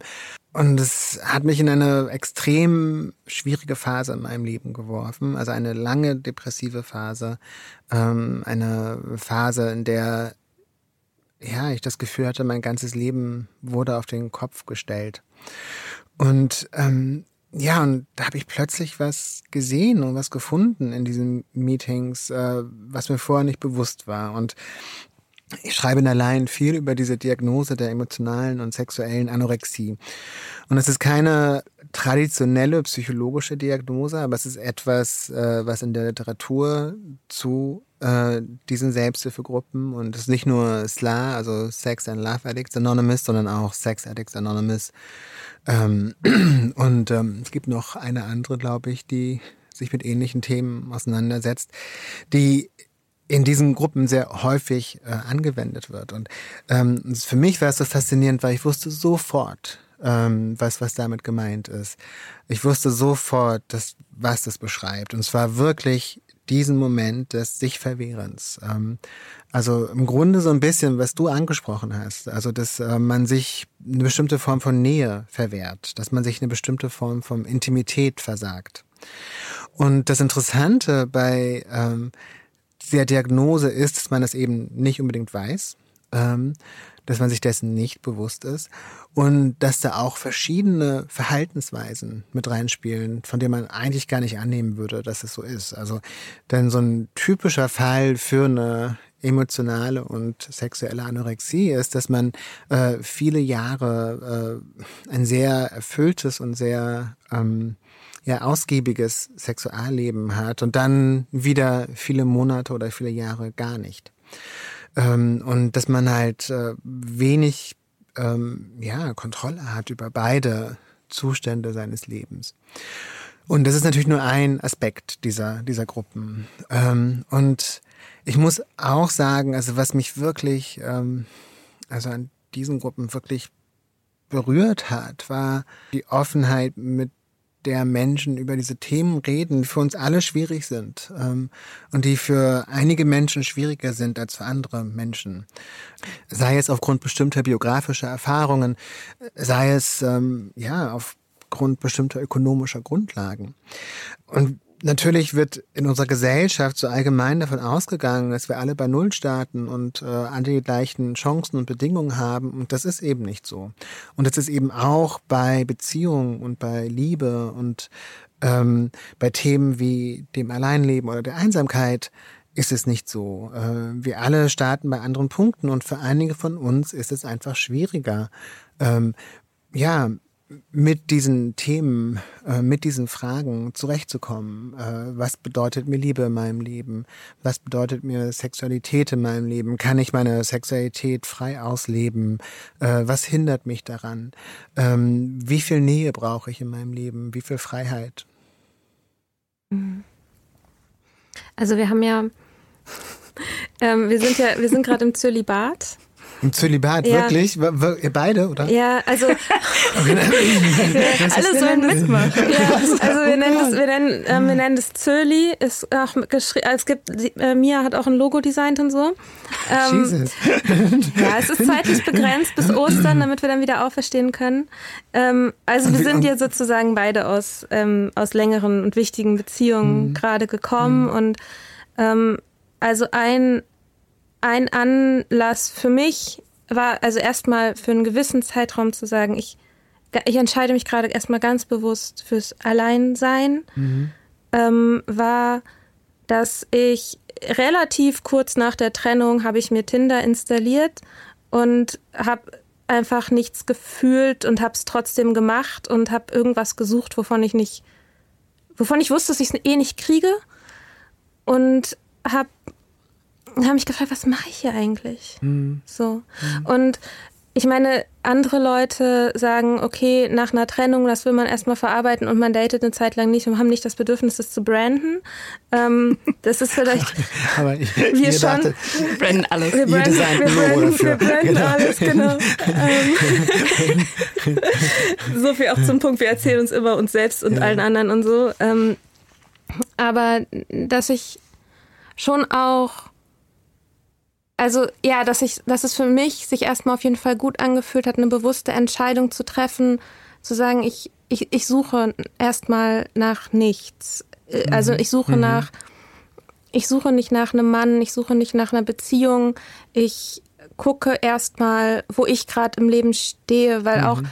[SPEAKER 2] und es hat mich in eine extrem schwierige Phase in meinem Leben geworfen. Also eine lange depressive Phase. Ähm, eine Phase, in der ja, ich das Gefühl hatte, mein ganzes Leben wurde auf den Kopf gestellt. Und ähm, ja, und da habe ich plötzlich was gesehen und was gefunden in diesen Meetings, äh, was mir vorher nicht bewusst war. Und ich schreibe in Line viel über diese Diagnose der emotionalen und sexuellen Anorexie. Und es ist keine traditionelle psychologische Diagnose, aber es ist etwas, äh, was in der Literatur zu äh, diesen Selbsthilfegruppen und es ist nicht nur SLA, also Sex and Love Addicts Anonymous, sondern auch Sex Addicts Anonymous ähm, und ähm, es gibt noch eine andere, glaube ich, die sich mit ähnlichen Themen auseinandersetzt, die in diesen Gruppen sehr häufig äh, angewendet wird. Und ähm, für mich war es so faszinierend, weil ich wusste sofort, ähm, was, was damit gemeint ist. Ich wusste sofort, dass, was das beschreibt. Und es war wirklich diesen Moment des sich Verwehrens. Ähm, also im Grunde so ein bisschen, was du angesprochen hast, also dass äh, man sich eine bestimmte Form von Nähe verwehrt, dass man sich eine bestimmte Form von Intimität versagt. Und das Interessante bei ähm, der Diagnose ist, dass man das eben nicht unbedingt weiß. Ähm, dass man sich dessen nicht bewusst ist und dass da auch verschiedene Verhaltensweisen mit reinspielen, von denen man eigentlich gar nicht annehmen würde, dass es so ist. Also denn so ein typischer Fall für eine emotionale und sexuelle Anorexie ist, dass man äh, viele Jahre äh, ein sehr erfülltes und sehr ähm, ja, ausgiebiges Sexualleben hat und dann wieder viele Monate oder viele Jahre gar nicht. Ähm, und dass man halt äh, wenig ähm, ja, Kontrolle hat über beide Zustände seines Lebens. Und das ist natürlich nur ein Aspekt dieser, dieser Gruppen. Ähm, und ich muss auch sagen, also was mich wirklich, ähm, also an diesen Gruppen wirklich berührt hat, war die Offenheit, mit der Menschen über diese Themen reden, die für uns alle schwierig sind ähm, und die für einige Menschen schwieriger sind als für andere Menschen. Sei es aufgrund bestimmter biografischer Erfahrungen, sei es ähm, ja aufgrund bestimmter ökonomischer Grundlagen. Und Natürlich wird in unserer Gesellschaft so allgemein davon ausgegangen, dass wir alle bei Null starten und äh, alle die gleichen Chancen und Bedingungen haben. Und das ist eben nicht so. Und das ist eben auch bei Beziehungen und bei Liebe und ähm, bei Themen wie dem Alleinleben oder der Einsamkeit ist es nicht so. Äh, wir alle starten bei anderen Punkten und für einige von uns ist es einfach schwieriger. Ähm, ja, mit diesen Themen, äh, mit diesen Fragen zurechtzukommen. Äh, was bedeutet mir Liebe in meinem Leben? Was bedeutet mir Sexualität in meinem Leben? Kann ich meine Sexualität frei ausleben? Äh, was hindert mich daran? Ähm, wie viel Nähe brauche ich in meinem Leben? Wie viel Freiheit?
[SPEAKER 4] Also wir haben ja, ähm, wir sind ja, wir sind gerade im Zölibat
[SPEAKER 2] im Zölibat, ja. wirklich? Ihr beide, oder?
[SPEAKER 4] Ja, also
[SPEAKER 1] alle sollen mitmachen.
[SPEAKER 4] Ja, also wir nennen das, wir nennen, äh, wir nennen das Zöli, ist auch geschrieben, es gibt, äh, Mia hat auch ein Logo designt und so.
[SPEAKER 2] Ähm, Jesus.
[SPEAKER 4] Ja, es ist zeitlich begrenzt bis Ostern, damit wir dann wieder auferstehen können. Ähm, also wir sind ja sozusagen beide aus, ähm, aus längeren und wichtigen Beziehungen mhm. gerade gekommen mhm. und ähm, also ein ein Anlass für mich war also erstmal für einen gewissen Zeitraum zu sagen, ich, ich entscheide mich gerade erstmal ganz bewusst fürs Alleinsein, mhm. ähm, war, dass ich relativ kurz nach der Trennung habe ich mir Tinder installiert und habe einfach nichts gefühlt und habe es trotzdem gemacht und habe irgendwas gesucht, wovon ich nicht, wovon ich wusste, dass ich es eh nicht kriege und habe habe mich gefragt, was mache ich hier eigentlich? Mhm. So. Mhm. Und ich meine, andere Leute sagen, okay, nach einer Trennung, das will man erstmal verarbeiten und man datet eine Zeit lang nicht und haben nicht das Bedürfnis, das zu branden. Ähm, das ist vielleicht.
[SPEAKER 2] Aber ich,
[SPEAKER 4] wir schon. Dachte,
[SPEAKER 1] wir branden alles.
[SPEAKER 4] Wir branden, wir branden, wir branden genau. alles, genau. ähm, so viel auch zum Punkt, wir erzählen uns immer uns selbst und ja. allen anderen und so. Ähm, aber dass ich schon auch also ja, dass ich, dass es für mich sich erstmal auf jeden Fall gut angefühlt hat, eine bewusste Entscheidung zu treffen, zu sagen, ich, ich, ich suche erstmal nach nichts. Äh, also mhm. ich suche mhm. nach, ich suche nicht nach einem Mann, ich suche nicht nach einer Beziehung, ich gucke erstmal, wo ich gerade im Leben stehe, weil mhm. auch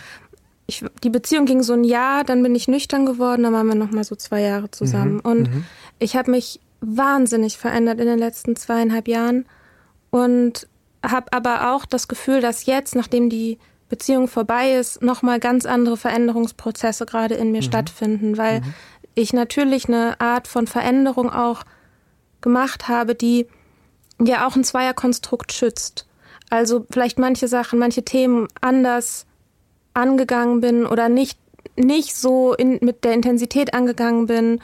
[SPEAKER 4] ich, die Beziehung ging so ein Jahr, dann bin ich nüchtern geworden, dann waren wir noch mal so zwei Jahre zusammen. Mhm. Und mhm. ich habe mich wahnsinnig verändert in den letzten zweieinhalb Jahren und habe aber auch das Gefühl, dass jetzt, nachdem die Beziehung vorbei ist, nochmal ganz andere Veränderungsprozesse gerade in mir mhm. stattfinden, weil mhm. ich natürlich eine Art von Veränderung auch gemacht habe, die ja auch ein Zweierkonstrukt schützt. Also vielleicht manche Sachen, manche Themen anders angegangen bin oder nicht, nicht so in, mit der Intensität angegangen bin,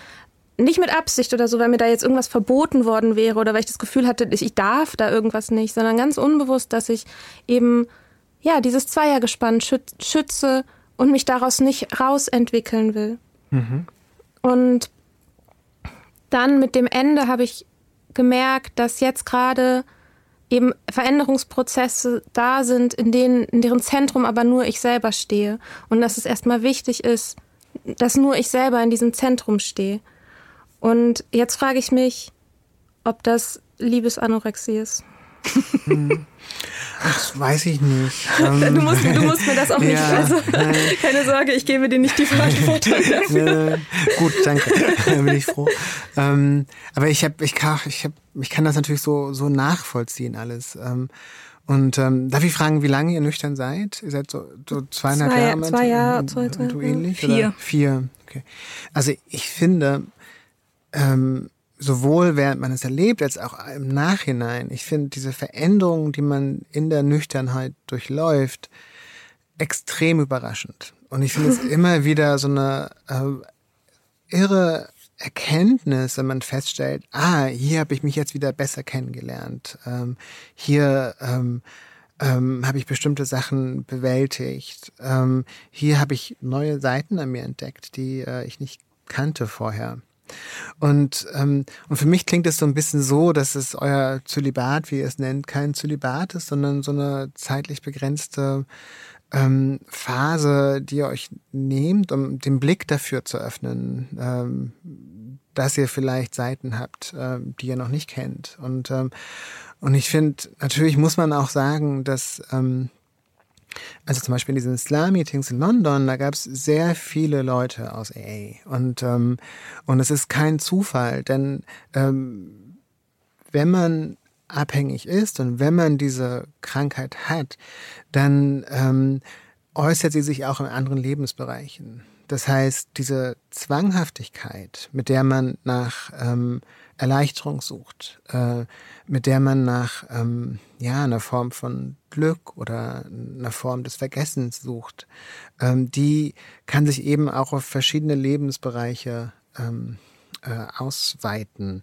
[SPEAKER 4] nicht mit Absicht oder so, weil mir da jetzt irgendwas verboten worden wäre oder weil ich das Gefühl hatte, ich darf da irgendwas nicht, sondern ganz unbewusst, dass ich eben ja dieses Zweiergespann schütze und mich daraus nicht rausentwickeln will. Mhm. Und dann mit dem Ende habe ich gemerkt, dass jetzt gerade eben Veränderungsprozesse da sind, in denen, in deren Zentrum aber nur ich selber stehe. Und dass es erstmal wichtig ist, dass nur ich selber in diesem Zentrum stehe. Und jetzt frage ich mich, ob das Liebesanorexie ist.
[SPEAKER 2] Hm. Ach, weiß ich nicht. Ähm,
[SPEAKER 4] du, musst, du musst mir das auch nicht. Ja, also, keine Sorge, ich gebe dir nicht die Verantwortung dafür.
[SPEAKER 2] gut, danke. Da bin ich froh. Ähm, aber ich habe, ich kann, ich habe, ich kann das natürlich so so nachvollziehen alles. Ähm, und ähm, darf ich fragen, wie lange ihr nüchtern seid? Ihr seid so, so zweieinhalb
[SPEAKER 4] zwei,
[SPEAKER 2] Jahre?
[SPEAKER 4] Zwei Jahre,
[SPEAKER 2] zwei, zwei, du ähnlich?
[SPEAKER 5] Vier.
[SPEAKER 2] Oder? Vier. Okay. Also ich finde, ähm, sowohl während man es erlebt, als auch im Nachhinein. Ich finde diese Veränderungen, die man in der Nüchternheit durchläuft, extrem überraschend. Und ich finde es immer wieder so eine äh, irre Erkenntnis, wenn man feststellt, ah, hier habe ich mich jetzt wieder besser kennengelernt. Ähm, hier ähm, ähm, habe ich bestimmte Sachen bewältigt. Ähm, hier habe ich neue Seiten an mir entdeckt, die äh, ich nicht kannte vorher. Und, ähm, und für mich klingt es so ein bisschen so, dass es euer Zölibat, wie ihr es nennt, kein Zölibat ist, sondern so eine zeitlich begrenzte ähm, Phase, die ihr euch nehmt, um den Blick dafür zu öffnen, ähm, dass ihr vielleicht Seiten habt, ähm, die ihr noch nicht kennt. Und, ähm, und ich finde, natürlich muss man auch sagen, dass ähm, also zum Beispiel in diesen Slam-Meetings in London, da gab es sehr viele Leute aus AA. Und, ähm, und es ist kein Zufall, denn ähm, wenn man abhängig ist und wenn man diese Krankheit hat, dann ähm, äußert sie sich auch in anderen Lebensbereichen. Das heißt, diese Zwanghaftigkeit, mit der man nach ähm, Erleichterung sucht, äh, mit der man nach ähm, ja einer Form von Glück oder einer Form des Vergessens sucht, ähm, die kann sich eben auch auf verschiedene Lebensbereiche ähm, äh, ausweiten.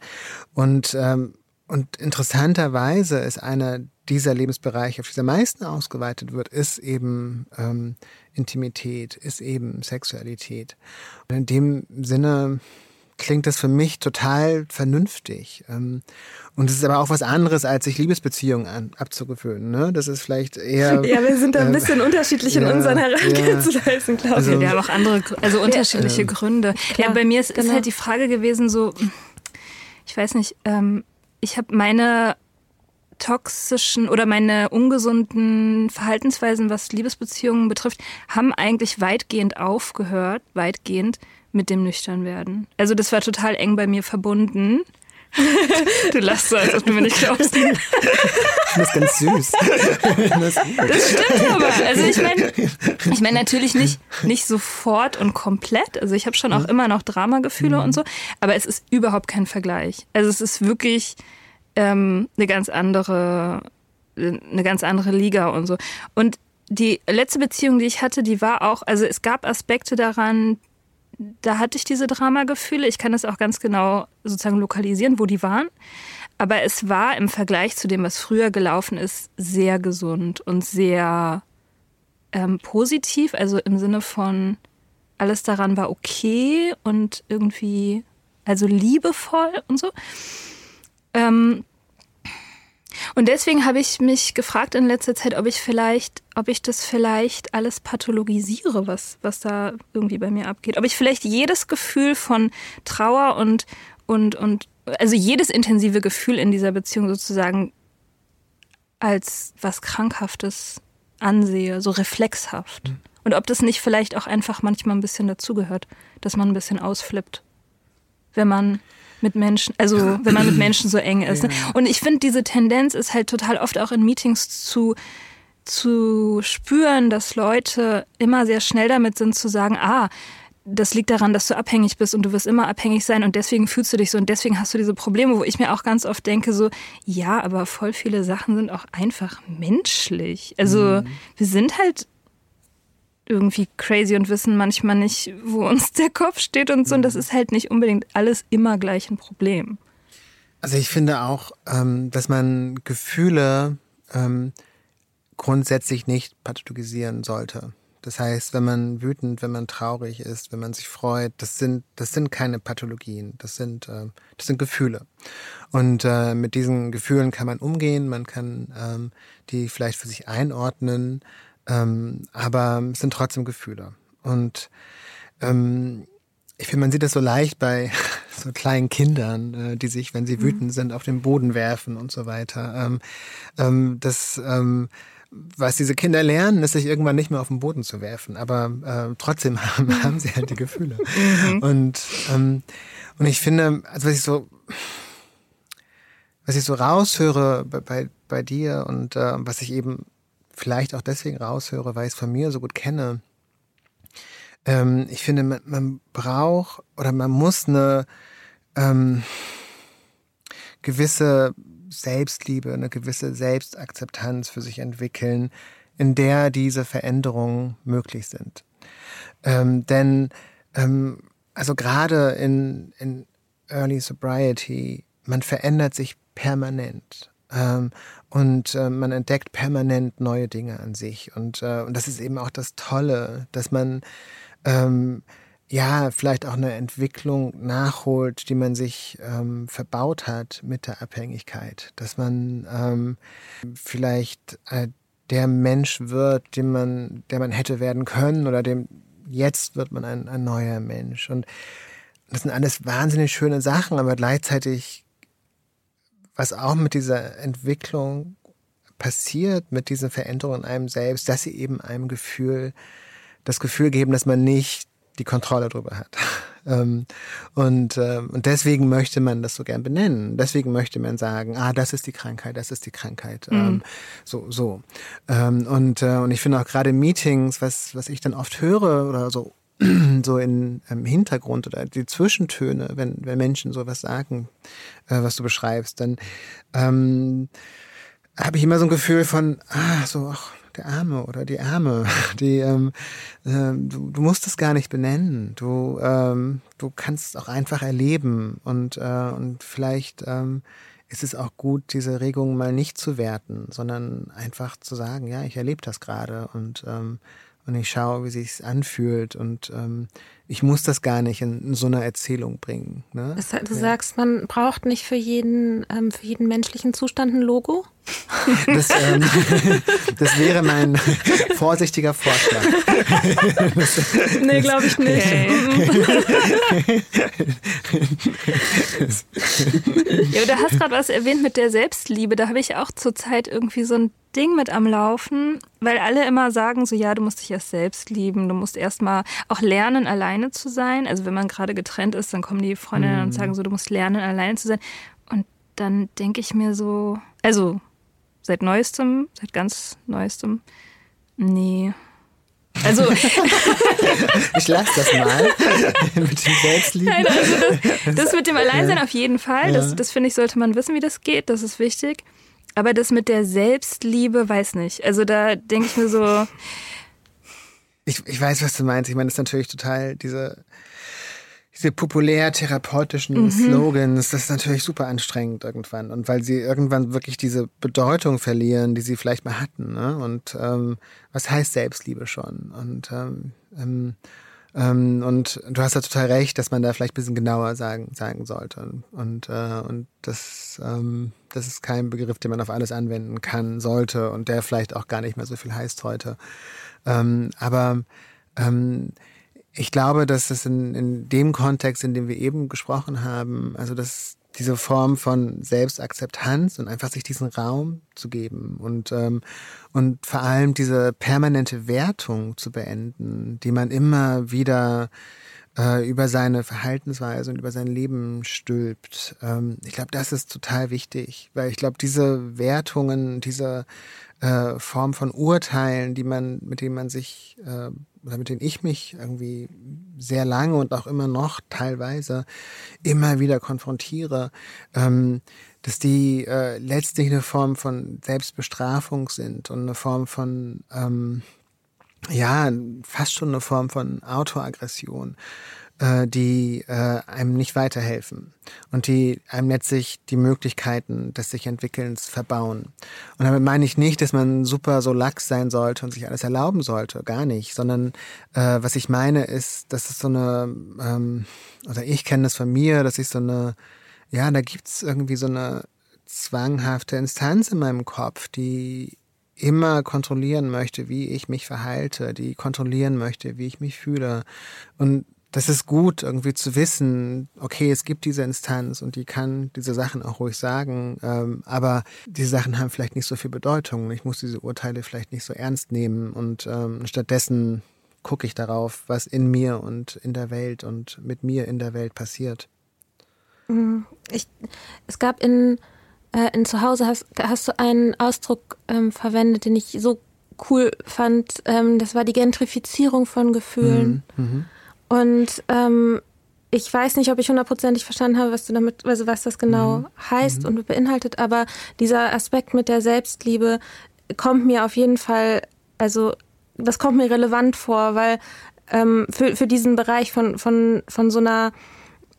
[SPEAKER 2] Und ähm, und interessanterweise ist einer dieser Lebensbereiche, auf die am meisten ausgeweitet wird, ist eben ähm, Intimität, ist eben Sexualität. Und in dem Sinne klingt das für mich total vernünftig. Ähm, und es ist aber auch was anderes, als sich Liebesbeziehungen an, abzugewöhnen. Ne? Das ist vielleicht eher.
[SPEAKER 4] Ja, wir sind da ein bisschen äh, unterschiedlich in ja, unseren Herangehensweisen, glaube
[SPEAKER 5] ich. Also, wir haben auch andere, also unterschiedliche ja, Gründe. Klar, ja, bei mir ist, genau. ist, halt die Frage gewesen, so, ich weiß nicht, ähm, ich habe meine toxischen oder meine ungesunden Verhaltensweisen, was Liebesbeziehungen betrifft, haben eigentlich weitgehend aufgehört, weitgehend mit dem Nüchternwerden. Also das war total eng bei mir verbunden. Du lachst so, als ob du mir nicht glaubst.
[SPEAKER 2] Das ist ganz süß.
[SPEAKER 5] Das stimmt aber. Also ich meine, ich meine natürlich nicht, nicht sofort und komplett. Also ich habe schon auch mhm. immer noch Dramagefühle mhm. und so, aber es ist überhaupt kein Vergleich. Also es ist wirklich ähm, eine ganz andere, eine ganz andere Liga und so. Und die letzte Beziehung, die ich hatte, die war auch, also es gab Aspekte daran, da hatte ich diese Dramagefühle. Ich kann das auch ganz genau sozusagen lokalisieren, wo die waren. Aber es war im Vergleich zu dem, was früher gelaufen ist, sehr gesund und sehr ähm, positiv. Also im Sinne von, alles daran war okay und irgendwie, also liebevoll und so. Ähm, und deswegen habe ich mich gefragt in letzter Zeit, ob ich vielleicht, ob ich das vielleicht alles pathologisiere, was, was da irgendwie bei mir abgeht. Ob ich vielleicht jedes Gefühl von Trauer und, und, und, also jedes intensive Gefühl in dieser Beziehung sozusagen als was Krankhaftes ansehe, so reflexhaft. Mhm. Und ob das nicht vielleicht auch einfach manchmal ein bisschen dazugehört, dass man ein bisschen ausflippt, wenn man mit Menschen, also wenn man mit Menschen so eng ist. Ne? Und ich finde, diese Tendenz ist halt total oft auch in Meetings zu zu spüren, dass Leute immer sehr schnell damit sind zu sagen, ah, das liegt daran, dass du abhängig bist und du wirst immer abhängig sein und deswegen fühlst du dich so und deswegen hast du diese Probleme, wo ich mir auch ganz oft denke, so, ja, aber voll viele Sachen sind auch einfach menschlich. Also mhm. wir sind halt irgendwie crazy und wissen manchmal nicht, wo uns der Kopf steht und so. Und das mhm. ist halt nicht unbedingt alles immer gleich ein Problem.
[SPEAKER 2] Also ich finde auch, ähm, dass man Gefühle ähm, grundsätzlich nicht pathologisieren sollte. Das heißt, wenn man wütend, wenn man traurig ist, wenn man sich freut, das sind, das sind keine Pathologien, das sind, äh, das sind Gefühle. Und äh, mit diesen Gefühlen kann man umgehen, man kann ähm, die vielleicht für sich einordnen, ähm, aber es sind trotzdem Gefühle. Und ähm, ich finde, man sieht das so leicht bei so kleinen Kindern, äh, die sich, wenn sie mhm. wütend sind, auf den Boden werfen und so weiter. Ähm, ähm, das, ähm, was diese Kinder lernen, ist sich irgendwann nicht mehr auf den Boden zu werfen, aber äh, trotzdem haben, haben sie halt die Gefühle. Mhm. Und, ähm, und ich finde, also was ich so, was ich so raushöre bei, bei, bei dir und äh, was ich eben vielleicht auch deswegen raushöre, weil ich es von mir so gut kenne, ähm, ich finde, man, man braucht oder man muss eine ähm, gewisse Selbstliebe, eine gewisse Selbstakzeptanz für sich entwickeln, in der diese Veränderungen möglich sind. Ähm, denn ähm, also gerade in, in Early Sobriety, man verändert sich permanent. Ähm, und äh, man entdeckt permanent neue Dinge an sich. Und, äh, und das ist eben auch das Tolle, dass man ähm, ja, vielleicht auch eine Entwicklung nachholt, die man sich ähm, verbaut hat mit der Abhängigkeit. Dass man ähm, vielleicht äh, der Mensch wird, dem man, der man hätte werden können oder dem jetzt wird man ein, ein neuer Mensch. Und das sind alles wahnsinnig schöne Sachen, aber gleichzeitig, was auch mit dieser Entwicklung passiert, mit diesen Veränderungen in einem selbst, dass sie eben einem Gefühl das Gefühl geben, dass man nicht die Kontrolle darüber hat. Ähm, und, ähm, und deswegen möchte man das so gern benennen. Deswegen möchte man sagen, ah, das ist die Krankheit, das ist die Krankheit. Mhm. Ähm, so, so. und, äh, und ich finde auch gerade Meetings, was, was ich dann oft höre oder so, so in, im Hintergrund oder die Zwischentöne, wenn, wenn Menschen sowas sagen, äh, was du beschreibst, dann ähm, habe ich immer so ein Gefühl von, ah, so, ach, der Arme oder die Arme, die ähm, äh, du, du musst es gar nicht benennen. Du ähm, du kannst es auch einfach erleben und äh, und vielleicht ähm, ist es auch gut, diese Regungen mal nicht zu werten, sondern einfach zu sagen, ja, ich erlebe das gerade und ähm, und ich schaue, wie sich's anfühlt. Und ähm, ich muss das gar nicht in, in so einer Erzählung bringen. Ne?
[SPEAKER 4] Das, du ja. sagst, man braucht nicht für jeden ähm, für jeden menschlichen Zustand ein Logo.
[SPEAKER 2] Das, ähm, das wäre mein vorsichtiger Vorschlag.
[SPEAKER 4] nee, glaube ich nicht. Okay. ja, du hast gerade was erwähnt mit der Selbstliebe. Da habe ich auch zurzeit irgendwie so ein Ding mit am Laufen, weil alle immer sagen so, ja, du musst dich erst selbst lieben, du musst erst mal auch lernen, alleine zu sein. Also wenn man gerade getrennt ist, dann kommen die Freundinnen mhm. und sagen so, du musst lernen, alleine zu sein. Und dann denke ich mir so, also seit neuestem, seit ganz neuestem, nee. Also
[SPEAKER 2] ich lasse das mal mit dem Selbstlieben. Nein, also
[SPEAKER 4] das, das, mit dem Alleinsein ja. auf jeden Fall. Das, das finde ich, sollte man wissen, wie das geht. Das ist wichtig. Aber das mit der Selbstliebe, weiß nicht. Also da denke ich mir so.
[SPEAKER 2] Ich, ich weiß, was du meinst. Ich meine, das ist natürlich total diese, diese populär therapeutischen mhm. Slogans, das ist natürlich super anstrengend irgendwann. Und weil sie irgendwann wirklich diese Bedeutung verlieren, die sie vielleicht mal hatten. Ne? Und ähm, was heißt Selbstliebe schon? Und ähm, ähm, ähm, und du hast ja total recht, dass man da vielleicht ein bisschen genauer sagen, sagen sollte. Und, äh, und das, ähm, das ist kein Begriff, den man auf alles anwenden kann, sollte und der vielleicht auch gar nicht mehr so viel heißt heute. Ähm, aber ähm, ich glaube, dass es in, in dem Kontext, in dem wir eben gesprochen haben, also dass diese Form von Selbstakzeptanz und einfach sich diesen Raum zu geben und, ähm, und vor allem diese permanente Wertung zu beenden, die man immer wieder äh, über seine Verhaltensweise und über sein Leben stülpt. Ähm, ich glaube, das ist total wichtig, weil ich glaube, diese Wertungen, diese äh, Form von Urteilen, die man, mit denen man sich äh, oder mit denen ich mich irgendwie sehr lange und auch immer noch teilweise immer wieder konfrontiere, ähm, dass die äh, letztlich eine Form von Selbstbestrafung sind und eine Form von ähm, ja, fast schon eine Form von Autoaggression äh, die äh, einem nicht weiterhelfen und die einem letztlich die Möglichkeiten des sich Entwickelns verbauen. Und damit meine ich nicht, dass man super so lax sein sollte und sich alles erlauben sollte, gar nicht, sondern äh, was ich meine ist, dass es so eine, ähm, oder ich kenne das von mir, dass ich so eine, ja, da gibt's irgendwie so eine zwanghafte Instanz in meinem Kopf, die immer kontrollieren möchte, wie ich mich verhalte, die kontrollieren möchte, wie ich mich fühle. Und das ist gut, irgendwie zu wissen, okay, es gibt diese Instanz und die kann diese Sachen auch ruhig sagen, ähm, aber diese Sachen haben vielleicht nicht so viel Bedeutung. Ich muss diese Urteile vielleicht nicht so ernst nehmen und ähm, stattdessen gucke ich darauf, was in mir und in der Welt und mit mir in der Welt passiert.
[SPEAKER 4] Mhm. Ich, es gab in, äh, in Zuhause hast, hast du einen Ausdruck ähm, verwendet, den ich so cool fand. Ähm, das war die Gentrifizierung von Gefühlen. Mhm. Mhm. Und ähm, ich weiß nicht, ob ich hundertprozentig verstanden habe, was du damit, also was das genau mhm. heißt mhm. und beinhaltet, aber dieser Aspekt mit der Selbstliebe kommt mir auf jeden Fall, also das kommt mir relevant vor, weil ähm, für, für diesen Bereich von, von, von so einer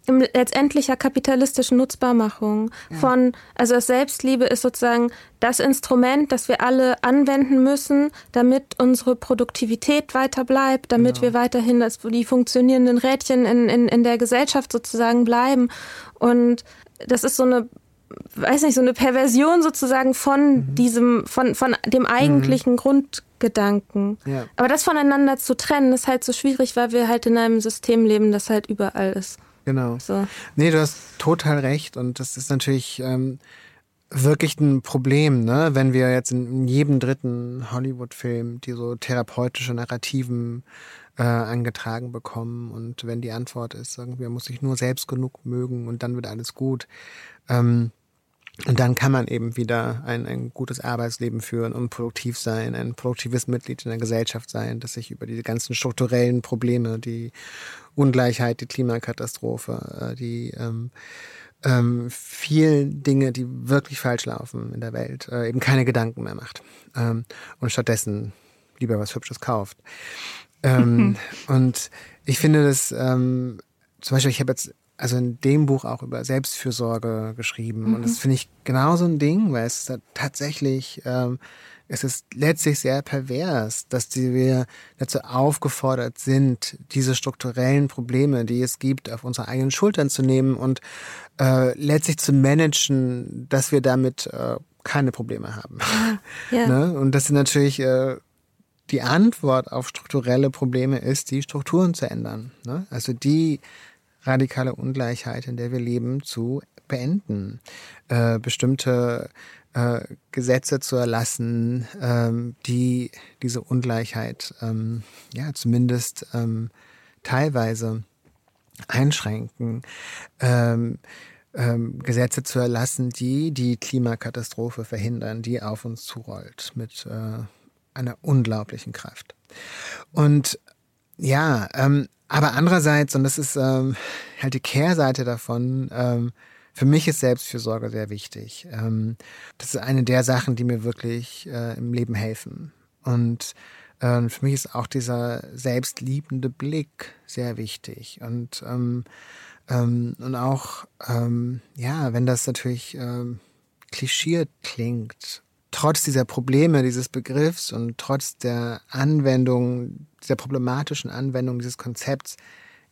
[SPEAKER 4] letztendlicher kapitalistischen Nutzbarmachung ja. von, also das Selbstliebe ist sozusagen das Instrument, das wir alle anwenden müssen, damit unsere Produktivität weiter bleibt, damit genau. wir weiterhin das, die funktionierenden Rädchen in, in, in der Gesellschaft sozusagen bleiben. Und das ist so eine weiß nicht, so eine Perversion sozusagen von mhm. diesem, von, von dem eigentlichen mhm. Grundgedanken. Ja. Aber das voneinander zu trennen, ist halt so schwierig, weil wir halt in einem System leben, das halt überall ist.
[SPEAKER 2] Genau. So. Nee, du hast total recht. Und das ist natürlich ähm, wirklich ein Problem, ne? wenn wir jetzt in jedem dritten Hollywood-Film die so therapeutische Narrativen äh, angetragen bekommen. Und wenn die Antwort ist, irgendwie, man muss sich nur selbst genug mögen und dann wird alles gut. Ähm, und dann kann man eben wieder ein, ein gutes Arbeitsleben führen und produktiv sein, ein produktives Mitglied in der Gesellschaft sein, das sich über diese ganzen strukturellen Probleme, die Ungleichheit, die Klimakatastrophe, äh, die ähm, ähm, vielen Dinge, die wirklich falsch laufen in der Welt, äh, eben keine Gedanken mehr macht ähm, und stattdessen lieber was Hübsches kauft. Ähm, und ich finde das, ähm, zum Beispiel, ich habe jetzt also in dem Buch auch über Selbstfürsorge geschrieben. Mhm. Und das finde ich genauso ein Ding, weil es tatsächlich, ähm, es ist letztlich sehr pervers, dass die, wir dazu aufgefordert sind, diese strukturellen Probleme, die es gibt, auf unsere eigenen Schultern zu nehmen und äh, letztlich zu managen, dass wir damit äh, keine Probleme haben. Ja. ne? Und das sind natürlich äh, die Antwort auf strukturelle Probleme ist, die Strukturen zu ändern. Ne? Also die radikale Ungleichheit, in der wir leben, zu beenden. Äh, bestimmte äh, Gesetze zu erlassen, ähm, die diese Ungleichheit ähm, ja zumindest ähm, teilweise einschränken. Ähm, ähm, Gesetze zu erlassen, die die Klimakatastrophe verhindern, die auf uns zurollt mit äh, einer unglaublichen Kraft. Und ja, ähm, aber andererseits, und das ist ähm, halt die Kehrseite davon, ähm, für mich ist Selbstfürsorge sehr wichtig. Ähm, das ist eine der Sachen, die mir wirklich äh, im Leben helfen. Und äh, für mich ist auch dieser selbstliebende Blick sehr wichtig. Und, ähm, ähm, und auch, ähm, ja, wenn das natürlich ähm, klischiert klingt trotz dieser Probleme dieses Begriffs und trotz der Anwendung, dieser problematischen Anwendung dieses Konzepts,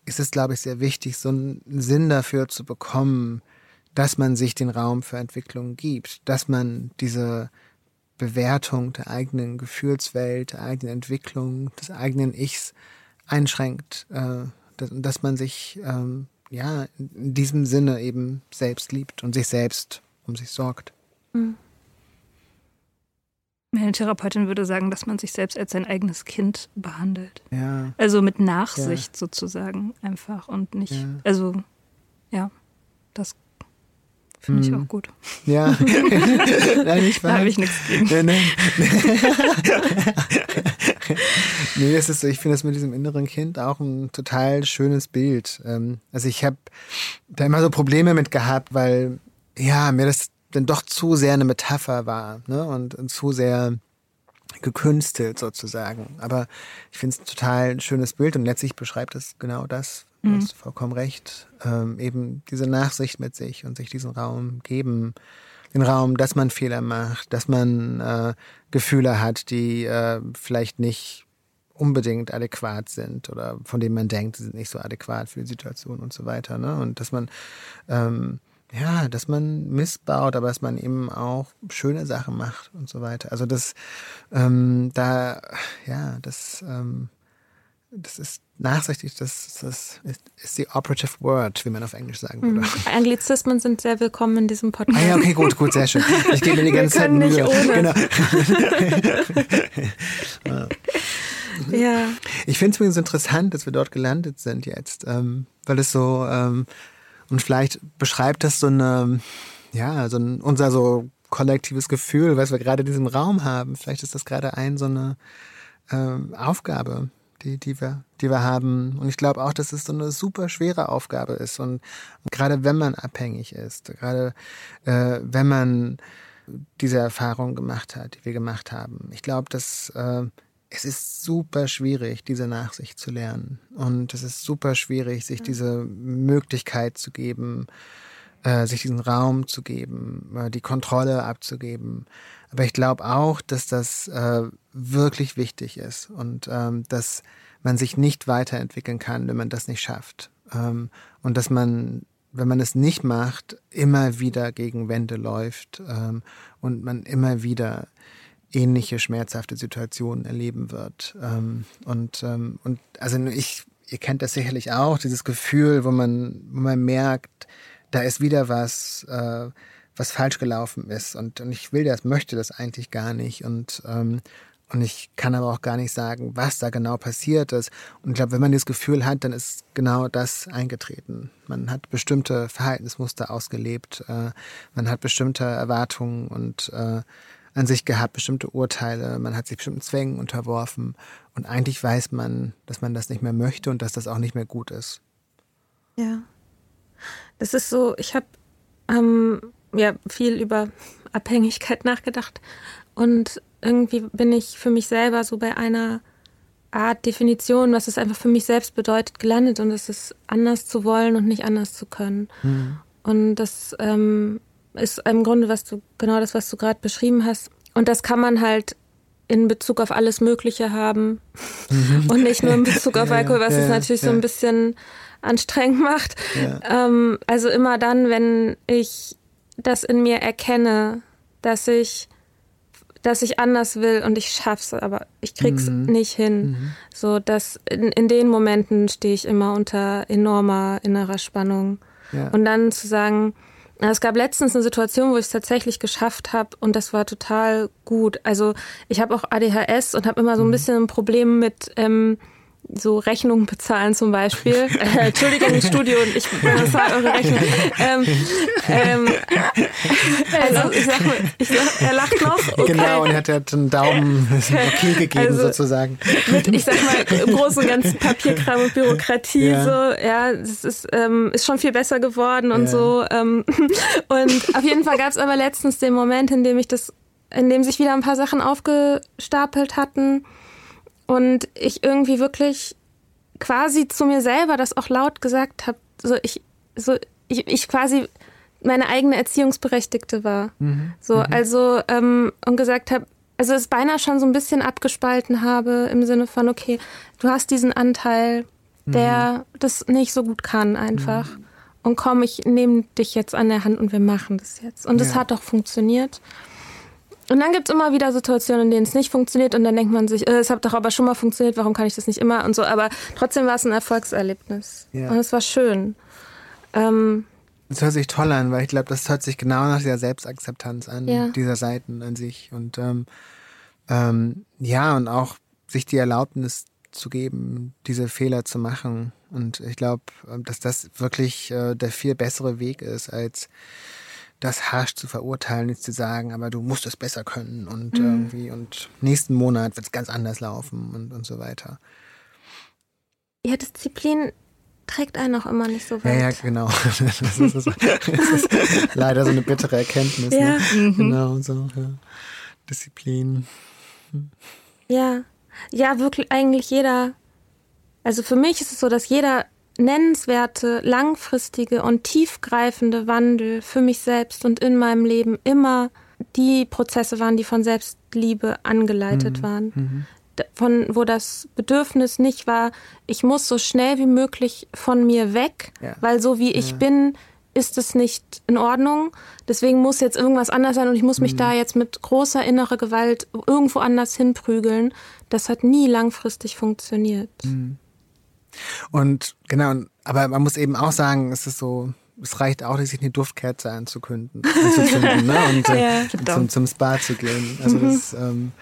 [SPEAKER 2] ist es, glaube ich, sehr wichtig, so einen Sinn dafür zu bekommen, dass man sich den Raum für Entwicklung gibt, dass man diese Bewertung der eigenen Gefühlswelt, der eigenen Entwicklung, des eigenen Ichs einschränkt, äh, dass, man sich ähm, ja in diesem Sinne eben selbst liebt und sich selbst um sich sorgt. Mhm.
[SPEAKER 5] Meine Therapeutin würde sagen, dass man sich selbst als sein eigenes Kind behandelt.
[SPEAKER 2] Ja.
[SPEAKER 5] Also mit Nachsicht ja. sozusagen einfach und nicht, ja. also ja, das finde ich hm. auch gut.
[SPEAKER 2] Ja,
[SPEAKER 5] nein, ich da habe ich nichts gegen. Nein, nein.
[SPEAKER 2] nee, das ist so, ich finde das mit diesem inneren Kind auch ein total schönes Bild. Ähm, also ich habe da immer so Probleme mit gehabt, weil ja, mir das dann doch zu sehr eine Metapher war ne? und, und zu sehr gekünstelt sozusagen. Aber ich finde es total ein schönes Bild und letztlich beschreibt es genau das. Du mhm. hast vollkommen recht. Ähm, eben diese Nachsicht mit sich und sich diesen Raum geben. Den Raum, dass man Fehler macht, dass man äh, Gefühle hat, die äh, vielleicht nicht unbedingt adäquat sind oder von denen man denkt, sie sind nicht so adäquat für die Situation und so weiter. Ne? Und dass man ähm, ja, dass man missbaut, aber dass man eben auch schöne Sachen macht und so weiter. Also das, ähm, da, ja, das, ähm, das ist nachsichtig, das, das ist, ist die operative word, wie man auf Englisch sagen würde. Mhm.
[SPEAKER 4] Anglizismen sind sehr willkommen in diesem Podcast.
[SPEAKER 2] Ah ja, okay, gut, gut, sehr schön. Ich gebe mir die ganze Zeit Mühe.
[SPEAKER 4] Nicht ohne.
[SPEAKER 2] Genau.
[SPEAKER 4] ja.
[SPEAKER 2] Ich finde es übrigens interessant, dass wir dort gelandet sind jetzt, ähm, weil es so, ähm, und vielleicht beschreibt das so eine, ja, so ein, unser so kollektives Gefühl, was wir gerade in diesem Raum haben. Vielleicht ist das gerade ein so eine ähm, Aufgabe, die, die, wir, die wir haben. Und ich glaube auch, dass es so eine super schwere Aufgabe ist. Und, und gerade wenn man abhängig ist, gerade äh, wenn man diese Erfahrung gemacht hat, die wir gemacht haben. Ich glaube, dass äh, es ist super schwierig, diese Nachsicht zu lernen. Und es ist super schwierig, sich diese Möglichkeit zu geben, äh, sich diesen Raum zu geben, äh, die Kontrolle abzugeben. Aber ich glaube auch, dass das äh, wirklich wichtig ist und ähm, dass man sich nicht weiterentwickeln kann, wenn man das nicht schafft. Ähm, und dass man, wenn man es nicht macht, immer wieder gegen Wände läuft ähm, und man immer wieder ähnliche schmerzhafte Situationen erleben wird. Ähm, und, ähm, und also ich, ihr kennt das sicherlich auch, dieses Gefühl, wo man, wo man merkt, da ist wieder was, äh, was falsch gelaufen ist. Und, und ich will das, möchte das eigentlich gar nicht. Und, ähm, und ich kann aber auch gar nicht sagen, was da genau passiert ist. Und ich glaube, wenn man das Gefühl hat, dann ist genau das eingetreten. Man hat bestimmte Verhaltensmuster ausgelebt, äh, man hat bestimmte Erwartungen und äh, an sich gehabt, bestimmte Urteile, man hat sich bestimmten Zwängen unterworfen und eigentlich weiß man, dass man das nicht mehr möchte und dass das auch nicht mehr gut ist.
[SPEAKER 4] Ja. Das ist so, ich habe ähm, ja viel über Abhängigkeit nachgedacht und irgendwie bin ich für mich selber so bei einer Art Definition, was es einfach für mich selbst bedeutet, gelandet und es ist anders zu wollen und nicht anders zu können. Mhm. Und das ähm, ist im Grunde was du genau das, was du gerade beschrieben hast. Und das kann man halt in Bezug auf alles Mögliche haben mhm. und nicht nur in Bezug auf Alkohol, was ja, es natürlich ja. so ein bisschen anstrengend macht. Ja. Ähm, also immer dann, wenn ich das in mir erkenne, dass ich dass ich anders will und ich schaff's, aber ich krieg's mhm. nicht hin. Mhm. So, dass in, in den Momenten stehe ich immer unter enormer innerer Spannung. Ja. Und dann zu sagen, es gab letztens eine Situation, wo ich es tatsächlich geschafft habe und das war total gut. Also ich habe auch ADHS und habe immer so ein mhm. bisschen ein Problem mit ähm, so Rechnungen bezahlen zum Beispiel. Äh, Entschuldigung, Studio und ich bezahle eure Rechnung. Ähm, ähm, also ich sag mal, ich sag, er lacht noch. Okay.
[SPEAKER 2] Genau, und er hat, hat einen Daumen okay gegeben also, sozusagen.
[SPEAKER 4] Mit, ich sag mal, im Großen und Ganzen Papierkram und Bürokratie ja. so, ja, das ist, ähm, ist schon viel besser geworden und ja. so. Ähm, und auf jeden Fall gab es aber letztens den Moment, in dem ich das, in dem sich wieder ein paar Sachen aufgestapelt hatten und ich irgendwie wirklich quasi zu mir selber das auch laut gesagt habe, so ich, so ich, ich quasi meine eigene Erziehungsberechtigte war. Mhm. So, mhm. also, ähm, und gesagt habe, also es beinahe schon so ein bisschen abgespalten habe im Sinne von, okay, du hast diesen Anteil, der mhm. das nicht so gut kann einfach. Mhm. Und komm, ich nehme dich jetzt an der Hand und wir machen das jetzt. Und es ja. hat doch funktioniert. Und dann gibt es immer wieder Situationen, in denen es nicht funktioniert und dann denkt man sich, äh, es hat doch aber schon mal funktioniert, warum kann ich das nicht immer und so. Aber trotzdem war es ein Erfolgserlebnis. Ja. Und es war schön. Ähm,
[SPEAKER 2] das hört sich toll an, weil ich glaube, das hört sich genau nach der Selbstakzeptanz an, ja. dieser Seiten an sich. Und ähm, ähm, ja, und auch sich die Erlaubnis zu geben, diese Fehler zu machen. Und ich glaube, ähm, dass das wirklich äh, der viel bessere Weg ist, als das harsch zu verurteilen, ist zu sagen, aber du musst es besser können und mhm. irgendwie und nächsten Monat wird es ganz anders laufen und, und so weiter.
[SPEAKER 4] Ja, Disziplin trägt einen auch immer nicht so weit.
[SPEAKER 2] Ja, ja, genau. Das ist, das ist leider so eine bittere Erkenntnis. Ne? Ja. Ne? Genau, so, ja. Disziplin.
[SPEAKER 4] Ja. Ja, wirklich eigentlich jeder. Also für mich ist es so, dass jeder nennenswerte, langfristige und tiefgreifende Wandel für mich selbst und in meinem Leben immer die Prozesse waren, die von Selbstliebe angeleitet mhm. waren. Mhm. Von, wo das Bedürfnis nicht war, ich muss so schnell wie möglich von mir weg, ja. weil so wie ich ja. bin, ist es nicht in Ordnung. Deswegen muss jetzt irgendwas anders sein und ich muss mich mhm. da jetzt mit großer innerer Gewalt irgendwo anders hinprügeln. Das hat nie langfristig funktioniert. Mhm.
[SPEAKER 2] Und genau, aber man muss eben auch sagen, es ist so, es reicht auch, sich eine Duftkerze anzukünden, anzuzünden ne? und äh, ja, zum, zum Spa zu gehen. Also mhm. das ähm,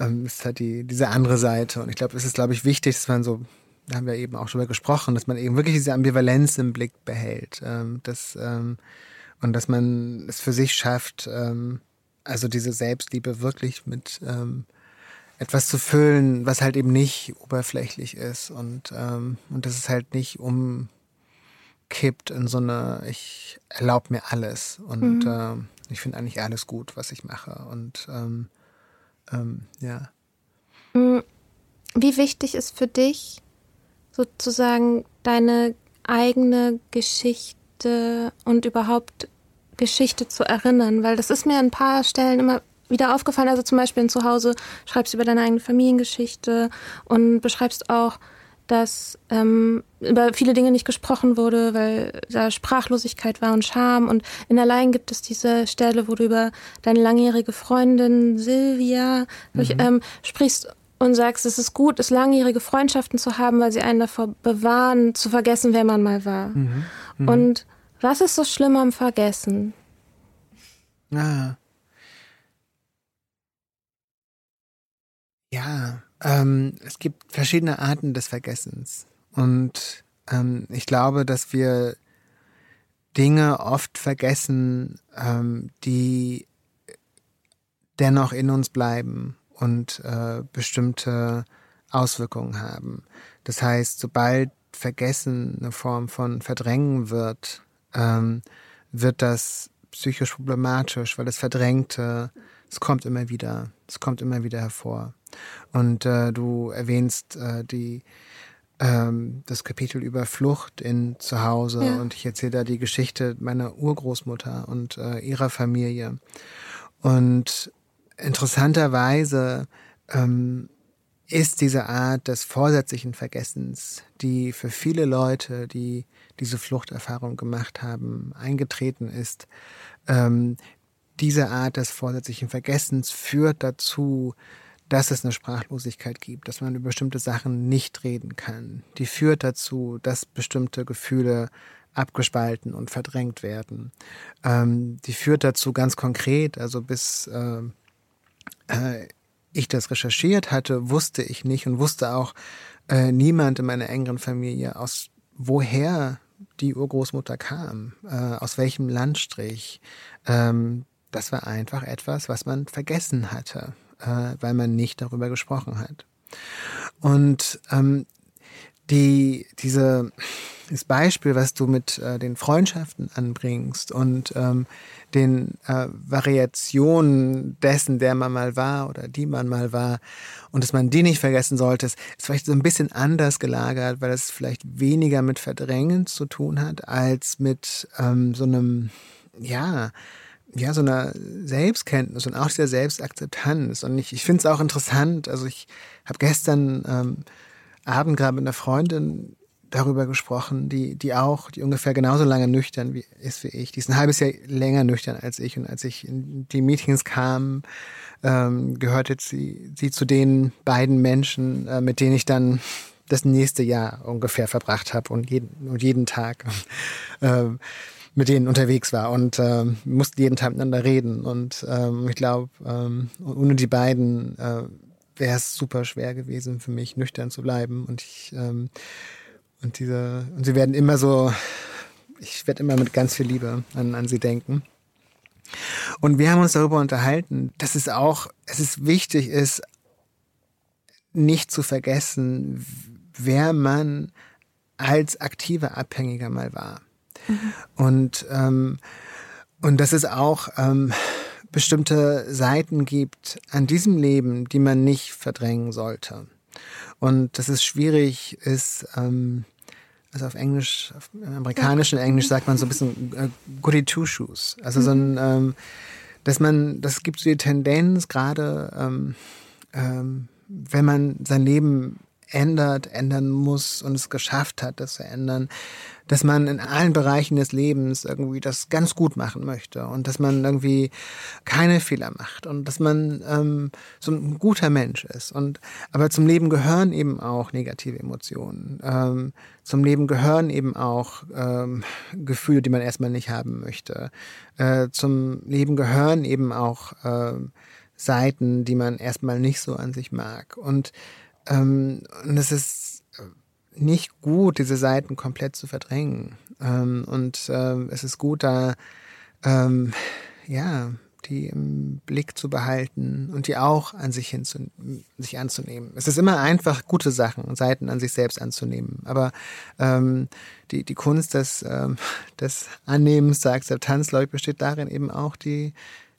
[SPEAKER 2] ähm, ist halt die, diese andere Seite. Und ich glaube, es ist, glaube ich, wichtig, dass man so, da haben wir eben auch schon mal gesprochen, dass man eben wirklich diese Ambivalenz im Blick behält. Ähm, dass, ähm, und dass man es für sich schafft, ähm, also diese Selbstliebe wirklich mit ähm, etwas zu füllen, was halt eben nicht oberflächlich ist und, ähm, und das ist halt nicht umkippt in so eine, ich erlaube mir alles und mhm. ähm, ich finde eigentlich alles gut, was ich mache und ähm, ähm, ja.
[SPEAKER 4] Mm, wie wichtig ist für dich sozusagen deine eigene Geschichte und überhaupt Geschichte zu erinnern? Weil das ist mir an ein paar Stellen immer wieder aufgefallen. Also zum Beispiel zu Hause schreibst du über deine eigene Familiengeschichte und beschreibst auch, dass ähm, über viele Dinge nicht gesprochen wurde, weil da Sprachlosigkeit war und Scham. Und in Allein gibt es diese Stelle, wo du über deine langjährige Freundin Silvia mhm. ähm, sprichst und sagst, es ist gut, es langjährige Freundschaften zu haben, weil sie einen davor bewahren, zu vergessen, wer man mal war. Mhm. Mhm. Und was ist so schlimm am Vergessen?
[SPEAKER 2] Ah. Ja, ähm, es gibt verschiedene Arten des Vergessens. Und ähm, ich glaube, dass wir Dinge oft vergessen, ähm, die dennoch in uns bleiben und äh, bestimmte Auswirkungen haben. Das heißt, sobald Vergessen eine Form von Verdrängen wird, ähm, wird das psychisch problematisch, weil das Verdrängte, es kommt immer wieder, es kommt immer wieder hervor. Und äh, du erwähnst äh, die ähm, das Kapitel über Flucht in Zuhause ja. und ich erzähle da die Geschichte meiner Urgroßmutter und äh, ihrer Familie. Und interessanterweise ähm, ist diese Art des vorsätzlichen Vergessens, die für viele Leute, die diese Fluchterfahrung gemacht haben, eingetreten ist, ähm, diese Art des vorsätzlichen Vergessens führt dazu, dass es eine Sprachlosigkeit gibt, dass man über bestimmte Sachen nicht reden kann. Die führt dazu, dass bestimmte Gefühle abgespalten und verdrängt werden. Ähm, die führt dazu ganz konkret, also bis äh, äh, ich das recherchiert hatte, wusste ich nicht und wusste auch äh, niemand in meiner engeren Familie, aus woher die Urgroßmutter kam, äh, aus welchem Landstrich. Ähm, das war einfach etwas, was man vergessen hatte äh, weil man nicht darüber gesprochen hat. Und ähm, die, diese, das Beispiel, was du mit äh, den Freundschaften anbringst und ähm, den äh, Variationen dessen, der man mal war oder die man mal war und dass man die nicht vergessen sollte, ist vielleicht so ein bisschen anders gelagert, weil es vielleicht weniger mit Verdrängen zu tun hat, als mit ähm, so einem, ja, ja, so einer Selbstkenntnis und auch dieser Selbstakzeptanz. Und ich, ich finde es auch interessant, also ich habe gestern ähm, Abend gerade mit einer Freundin darüber gesprochen, die, die auch, die ungefähr genauso lange nüchtern wie, ist wie ich. Die ist ein halbes Jahr länger nüchtern als ich. Und als ich in die Meetings kam, ähm, gehörte sie, sie zu den beiden Menschen, äh, mit denen ich dann das nächste Jahr ungefähr verbracht habe und jeden, und jeden Tag. ähm, mit denen unterwegs war und äh, mussten jeden Tag miteinander reden. Und ähm, ich glaube, ähm, ohne die beiden äh, wäre es super schwer gewesen für mich, nüchtern zu bleiben. Und ich ähm, und diese und sie werden immer so, ich werde immer mit ganz viel Liebe an, an sie denken. Und wir haben uns darüber unterhalten, dass es auch, es ist wichtig ist, nicht zu vergessen, wer man als aktiver Abhängiger mal war. Mhm. Und, ähm, und dass es auch ähm, bestimmte Seiten gibt an diesem Leben, die man nicht verdrängen sollte. Und dass es schwierig ist, ähm, also auf Englisch, auf amerikanischen Englisch sagt man so ein bisschen äh, goody two shoes. Also so ein, mhm. ähm, dass man, das gibt so die Tendenz, gerade ähm, ähm, wenn man sein Leben ändert, ändern muss und es geschafft hat, das zu ändern, dass man in allen Bereichen des Lebens irgendwie das ganz gut machen möchte und dass man irgendwie keine Fehler macht und dass man ähm, so ein guter Mensch ist. Und aber zum Leben gehören eben auch negative Emotionen. Ähm, zum Leben gehören eben auch ähm, Gefühle, die man erstmal nicht haben möchte. Äh, zum Leben gehören eben auch äh, Seiten, die man erstmal nicht so an sich mag. Und, ähm, und es ist nicht gut, diese Seiten komplett zu verdrängen. Ähm, und ähm, es ist gut, da ähm, ja die im Blick zu behalten und die auch an sich hinzu, sich anzunehmen. Es ist immer einfach, gute Sachen, Seiten an sich selbst anzunehmen. Aber ähm, die, die Kunst des, ähm, des Annehmens, der Akzeptanz, glaube ich, besteht darin eben auch die,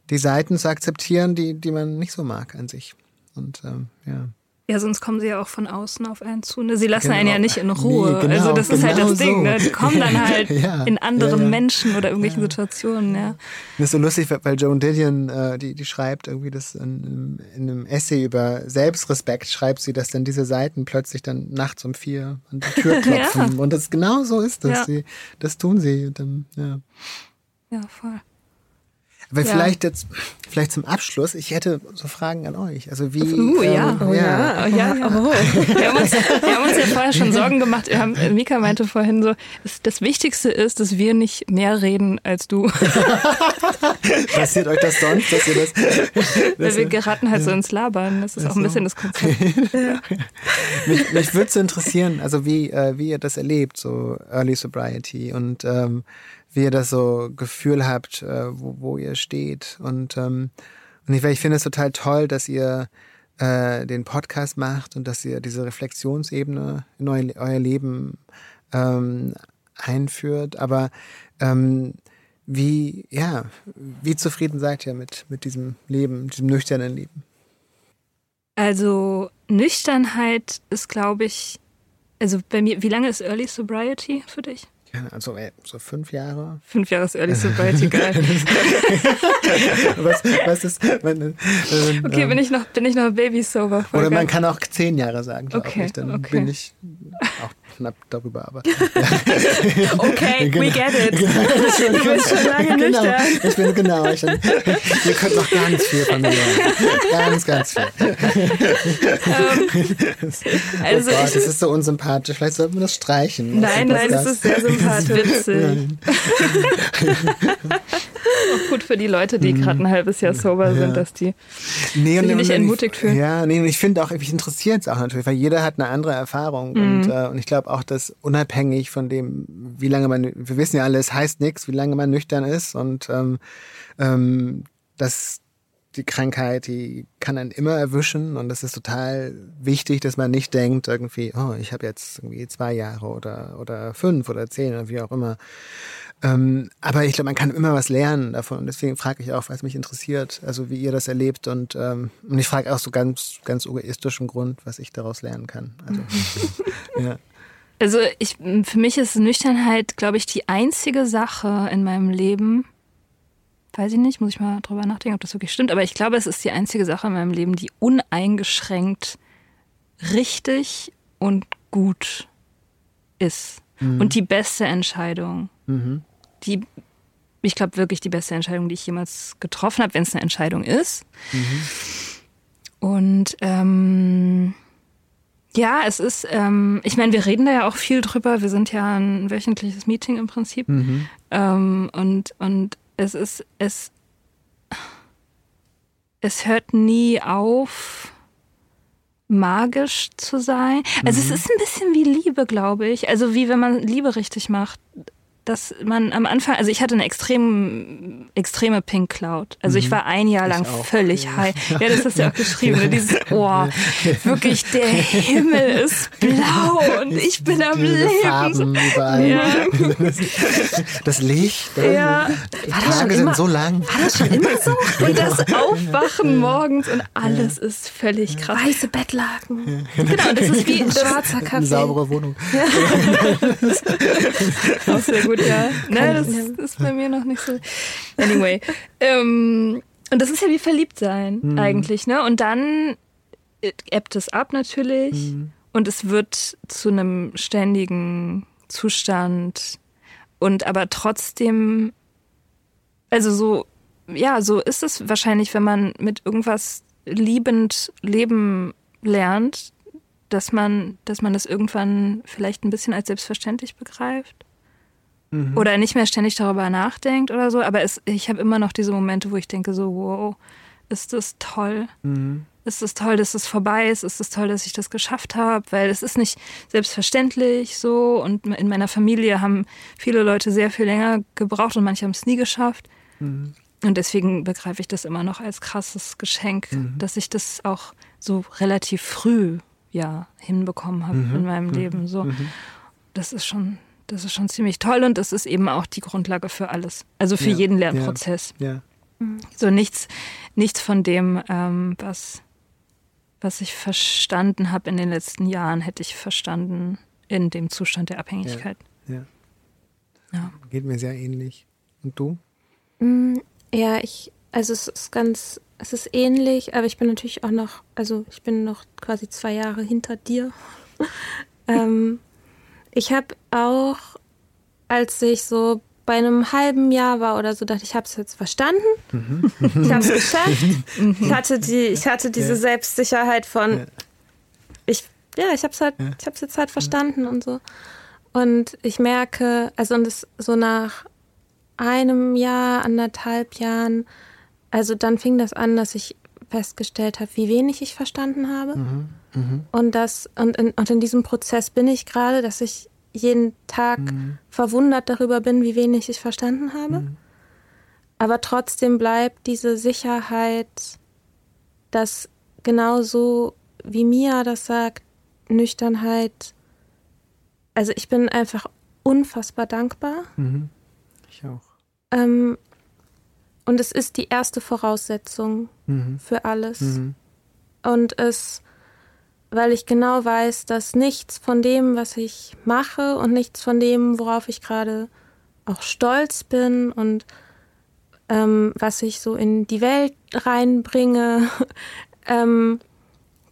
[SPEAKER 2] die Seiten zu akzeptieren, die, die man nicht so mag an sich. Und ähm, ja.
[SPEAKER 5] Ja, sonst kommen sie ja auch von außen auf einen zu. Ne? Sie lassen genau. einen ja nicht in Ruhe. Nee, genau, also das ist halt genau das Ding. So. Ne? Die kommen dann halt ja, in anderen ja, ja. Menschen oder irgendwelchen Situationen. Ja.
[SPEAKER 2] Das ist so lustig, weil Joan Didion, äh, die, die schreibt irgendwie das in, in, einem Essay über Selbstrespekt, schreibt sie, dass dann diese Seiten plötzlich dann nachts um vier an die Tür klopfen. Und das genau so ist das. Sie, das tun sie. Dann, ja.
[SPEAKER 5] ja, voll.
[SPEAKER 2] Aber ja. vielleicht jetzt, vielleicht zum Abschluss, ich hätte so Fragen an euch. Also wie.
[SPEAKER 5] Uh, ähm, ja. Oh, ja. Oh, ja. Oh. Wir, haben uns, wir haben uns ja vorher schon Sorgen gemacht. Wir haben, Mika meinte vorhin so, das, das Wichtigste ist, dass wir nicht mehr reden als du.
[SPEAKER 2] Passiert euch das sonst, dass ihr das.
[SPEAKER 5] Weil wir geraten halt so ins Labern. Das ist auch ein bisschen das Konzept. Ja.
[SPEAKER 2] mich mich würde so interessieren, also wie, äh, wie ihr das erlebt, so Early Sobriety und ähm, wie ihr das so Gefühl habt, äh, wo, wo ihr steht. Und, ähm, und ich, ich finde es total toll, dass ihr äh, den Podcast macht und dass ihr diese Reflexionsebene in euer, euer Leben ähm, einführt. Aber ähm, wie, ja, wie zufrieden seid ihr mit, mit diesem Leben, diesem nüchternen Leben?
[SPEAKER 5] Also Nüchternheit ist, glaube ich, also bei mir, wie lange ist Early Sobriety für dich?
[SPEAKER 2] Also so fünf Jahre.
[SPEAKER 5] Fünf Jahre ist ehrlich so bald egal.
[SPEAKER 2] was, was ist. Man, äh,
[SPEAKER 5] okay, ähm, bin ich noch, bin ich noch Baby sober.
[SPEAKER 2] Oder man kann auch zehn Jahre sagen, glaube okay, ich. Dann okay. bin ich auch knapp darüber, aber.
[SPEAKER 5] Okay, genau. we get it. Genau. Du bist schon lange
[SPEAKER 2] genau. nüchtern. Ich bin genau. Ich bin, ihr könnt noch ganz viel von mir lernen. Ganz, ganz viel. Um, ähm, also oh Gott, ich, das ist so unsympathisch. Vielleicht sollten wir das streichen.
[SPEAKER 5] Nein, nein, das ist sehr sympathisch. Witzig. Auch gut für die Leute, die gerade ein halbes Jahr sober ja. sind, dass die nee, sich nicht entmutigt fühlen.
[SPEAKER 2] Ja, nee, und ich finde auch, mich interessiert es auch natürlich, weil jeder hat eine andere Erfahrung. Mhm. Und, äh, und ich glaube auch, dass unabhängig von dem, wie lange man, wir wissen ja alle, es heißt nichts, wie lange man nüchtern ist und ähm, ähm, dass die Krankheit, die kann einen immer erwischen und das ist total wichtig, dass man nicht denkt irgendwie, oh, ich habe jetzt irgendwie zwei Jahre oder oder fünf oder zehn oder wie auch immer. Ähm, aber ich glaube, man kann immer was lernen davon und deswegen frage ich auch, was mich interessiert, also wie ihr das erlebt und ähm, und ich frage auch so ganz ganz egoistischem Grund, was ich daraus lernen kann. Also,
[SPEAKER 5] ja. Also ich, für mich ist Nüchternheit, glaube ich, die einzige Sache in meinem Leben, weiß ich nicht, muss ich mal drüber nachdenken, ob das wirklich stimmt, aber ich glaube, es ist die einzige Sache in meinem Leben, die uneingeschränkt richtig und gut ist. Mhm. Und die beste Entscheidung. Mhm. Die, ich glaube, wirklich die beste Entscheidung, die ich jemals getroffen habe, wenn es eine Entscheidung ist. Mhm. Und ähm, ja, es ist, ähm, ich meine, wir reden da ja auch viel drüber. Wir sind ja ein wöchentliches Meeting im Prinzip. Mhm. Ähm, und, und es ist, es, es hört nie auf, magisch zu sein. Also mhm. es ist ein bisschen wie Liebe, glaube ich. Also wie wenn man Liebe richtig macht dass man am Anfang, also ich hatte eine extrem, extreme Pink Cloud. Also ich mhm. war ein Jahr lang völlig high. Ja, das hast du ja auch geschrieben. Ne? Dieses, oh, wirklich, der Himmel ist blau und ich bin am Leben. Farben überall. Ja.
[SPEAKER 2] Das Licht.
[SPEAKER 5] Ja.
[SPEAKER 2] Die war Tage sind immer, so lang.
[SPEAKER 5] War das schon immer so? Und das Aufwachen morgens und alles ist völlig krass.
[SPEAKER 4] Weiße Bettlaken.
[SPEAKER 5] Genau, das ist wie ein schwarzer Kaffee. Eine
[SPEAKER 2] saubere Wohnung. Ja.
[SPEAKER 5] Auch sehr gut gut, ja. Ne, das ist bei mir noch nicht so. Anyway. Ähm, und das ist ja wie verliebt sein mhm. eigentlich, ne? Und dann ebbt es ab natürlich mhm. und es wird zu einem ständigen Zustand und aber trotzdem, also so, ja, so ist es wahrscheinlich, wenn man mit irgendwas liebend leben lernt, dass man, dass man das irgendwann vielleicht ein bisschen als selbstverständlich begreift. Mhm. Oder nicht mehr ständig darüber nachdenkt oder so. Aber es, ich habe immer noch diese Momente, wo ich denke, so, wow, ist das toll. Mhm. Ist es toll, dass es vorbei ist? Ist es toll, dass ich das geschafft habe? Weil es ist nicht selbstverständlich so. Und in meiner Familie haben viele Leute sehr viel länger gebraucht und manche haben es nie geschafft. Mhm. Und deswegen begreife ich das immer noch als krasses Geschenk, mhm. dass ich das auch so relativ früh ja hinbekommen habe mhm. in meinem mhm. Leben. So, mhm. das ist schon, das ist schon ziemlich toll und das ist eben auch die Grundlage für alles. Also für ja. jeden Lernprozess. Ja. ja. Mhm. So nichts, nichts von dem, ähm, was, was ich verstanden habe in den letzten Jahren, hätte ich verstanden in dem Zustand der Abhängigkeit.
[SPEAKER 2] Ja. ja. Geht mir sehr ähnlich. Und du?
[SPEAKER 4] Mm, ja, ich, also es ist ganz es ist ähnlich, aber ich bin natürlich auch noch, also ich bin noch quasi zwei Jahre hinter dir. ähm, ich habe auch, als ich so bei einem halben Jahr war oder so, dachte ich, ich habe es jetzt verstanden. Mhm. Ich habe es geschafft. ich hatte die, ich hatte diese ja. Selbstsicherheit von, ja. ich, ja, ich habe es halt, ja. ich habe es jetzt halt verstanden und so. Und ich merke, also und es so nach einem Jahr, anderthalb Jahren also dann fing das an, dass ich festgestellt habe, wie wenig ich verstanden habe. Mhm, mh. Und das, und in, und in diesem Prozess bin ich gerade, dass ich jeden Tag mhm. verwundert darüber bin, wie wenig ich verstanden habe. Mhm. Aber trotzdem bleibt diese Sicherheit, dass genauso wie Mia das sagt, Nüchternheit, also ich bin einfach unfassbar dankbar.
[SPEAKER 2] Mhm. Ich auch.
[SPEAKER 4] Ähm, und es ist die erste Voraussetzung mhm. für alles. Mhm. Und es, weil ich genau weiß, dass nichts von dem, was ich mache und nichts von dem, worauf ich gerade auch stolz bin und ähm, was ich so in die Welt reinbringe, ähm,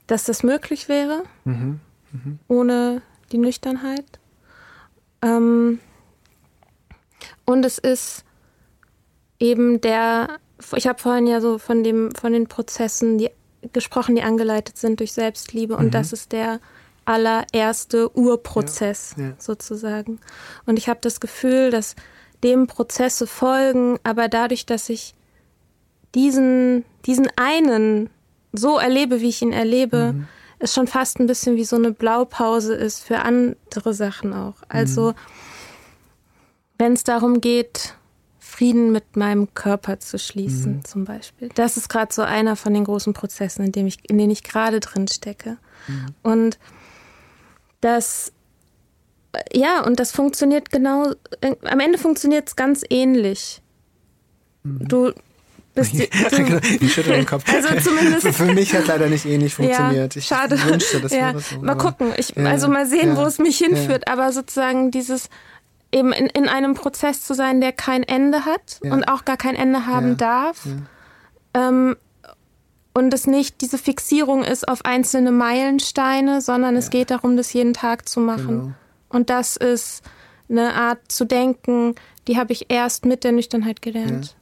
[SPEAKER 4] dass das möglich wäre, mhm. mhm. ohne die Nüchternheit. Ähm, und es ist eben der, ich habe vorhin ja so von dem, von den Prozessen die, gesprochen, die angeleitet sind durch Selbstliebe und mhm. das ist der allererste Urprozess ja, ja. sozusagen. Und ich habe das Gefühl, dass dem Prozesse folgen, aber dadurch, dass ich diesen, diesen einen so erlebe, wie ich ihn erlebe, mhm. es schon fast ein bisschen wie so eine Blaupause ist für andere Sachen auch. Also, mhm. wenn es darum geht, Frieden mit meinem Körper zu schließen, mhm. zum Beispiel. Das ist gerade so einer von den großen Prozessen, in, dem ich, in denen ich gerade drin stecke. Mhm. Und das, ja, und das funktioniert genau, am Ende funktioniert es ganz ähnlich. Mhm. Du bist die,
[SPEAKER 2] du, ich schüttel den Kopf.
[SPEAKER 4] Also zumindest.
[SPEAKER 2] Für mich hat leider nicht ähnlich funktioniert.
[SPEAKER 4] Ja, schade. Ich wünschte, das ja, so, mal gucken. Ich, ja, also mal sehen, ja, wo es mich hinführt. Aber sozusagen dieses, eben in, in einem Prozess zu sein, der kein Ende hat ja. und auch gar kein Ende haben ja. darf. Ja. Ähm, und es nicht diese Fixierung ist auf einzelne Meilensteine, sondern es geht darum, das jeden Tag zu machen. Genau. Und das ist eine Art zu denken, die habe ich erst mit der Nüchternheit gelernt.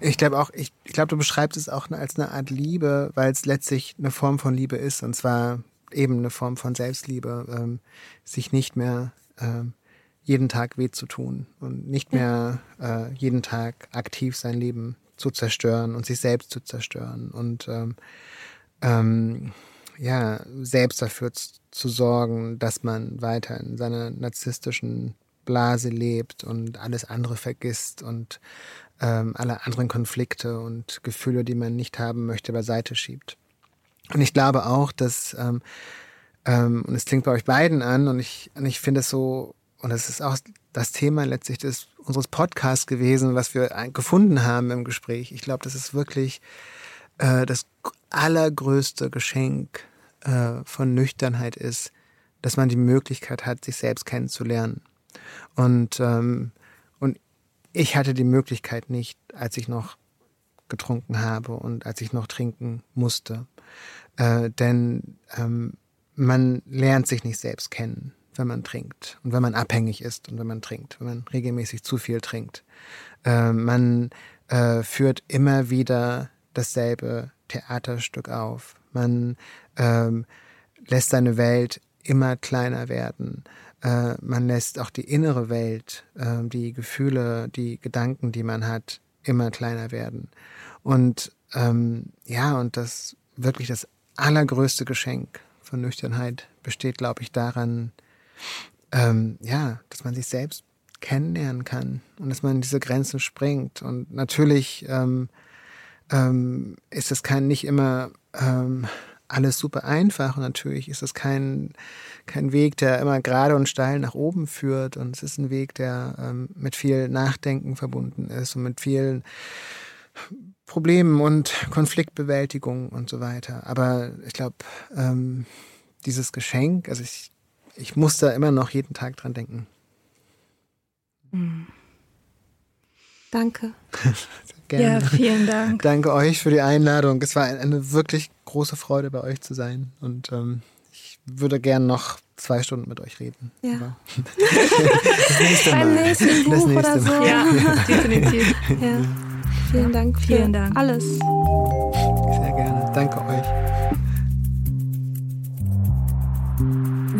[SPEAKER 2] Ich glaube auch, ich, ich glaube, du beschreibst es auch als eine Art Liebe, weil es letztlich eine Form von Liebe ist und zwar eben eine Form von Selbstliebe, ähm, sich nicht mehr ähm, jeden Tag weh zu tun und nicht mehr äh, jeden Tag aktiv sein Leben zu zerstören und sich selbst zu zerstören und ähm, ähm, ja, selbst dafür zu sorgen, dass man weiter in seiner narzisstischen Blase lebt und alles andere vergisst und ähm, alle anderen Konflikte und Gefühle, die man nicht haben möchte, beiseite schiebt. Und ich glaube auch, dass, ähm, ähm, und es klingt bei euch beiden an, und ich, und ich finde es so und das ist auch das Thema letztlich des, unseres Podcasts gewesen, was wir gefunden haben im Gespräch. Ich glaube, das ist wirklich äh, das allergrößte Geschenk äh, von Nüchternheit ist, dass man die Möglichkeit hat, sich selbst kennenzulernen. Und, ähm, und ich hatte die Möglichkeit nicht, als ich noch getrunken habe und als ich noch trinken musste. Äh, denn ähm, man lernt sich nicht selbst kennen wenn man trinkt und wenn man abhängig ist und wenn man trinkt, wenn man regelmäßig zu viel trinkt. Äh, man äh, führt immer wieder dasselbe Theaterstück auf. Man ähm, lässt seine Welt immer kleiner werden. Äh, man lässt auch die innere Welt, äh, die Gefühle, die Gedanken, die man hat, immer kleiner werden. Und ähm, ja, und das wirklich das allergrößte Geschenk von Nüchternheit besteht, glaube ich, daran, ähm, ja, dass man sich selbst kennenlernen kann und dass man diese Grenzen springt. Und natürlich ähm, ähm, ist es kein nicht immer ähm, alles super einfach und natürlich ist es kein, kein Weg, der immer gerade und steil nach oben führt und es ist ein Weg, der ähm, mit viel Nachdenken verbunden ist und mit vielen Problemen und Konfliktbewältigung und so weiter. Aber ich glaube, ähm, dieses Geschenk, also ich, ich muss da immer noch jeden Tag dran denken.
[SPEAKER 4] Mhm. Danke.
[SPEAKER 6] Gerne. Ja, vielen Dank.
[SPEAKER 2] Danke euch für die Einladung. Es war eine wirklich große Freude, bei euch zu sein. Und ähm, ich würde gern noch zwei Stunden mit euch reden.
[SPEAKER 4] Ja. das nächste Mal. Beim nächsten Buch nächste oder so.
[SPEAKER 6] Ja, definitiv.
[SPEAKER 4] Ja. Vielen Dank für
[SPEAKER 6] Vielen Dank.
[SPEAKER 4] alles.
[SPEAKER 2] Sehr gerne. Danke euch.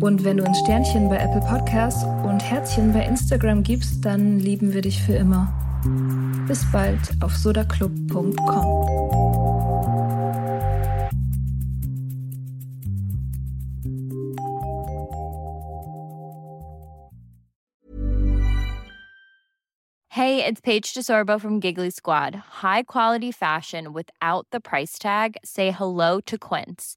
[SPEAKER 5] Und wenn du uns Sternchen bei Apple Podcasts und Herzchen bei Instagram gibst, dann lieben wir dich für immer. Bis bald auf sodaclub.com.
[SPEAKER 7] Hey, it's Paige DeSorbo from Giggly Squad. High quality fashion without the price tag. Say hello to Quince.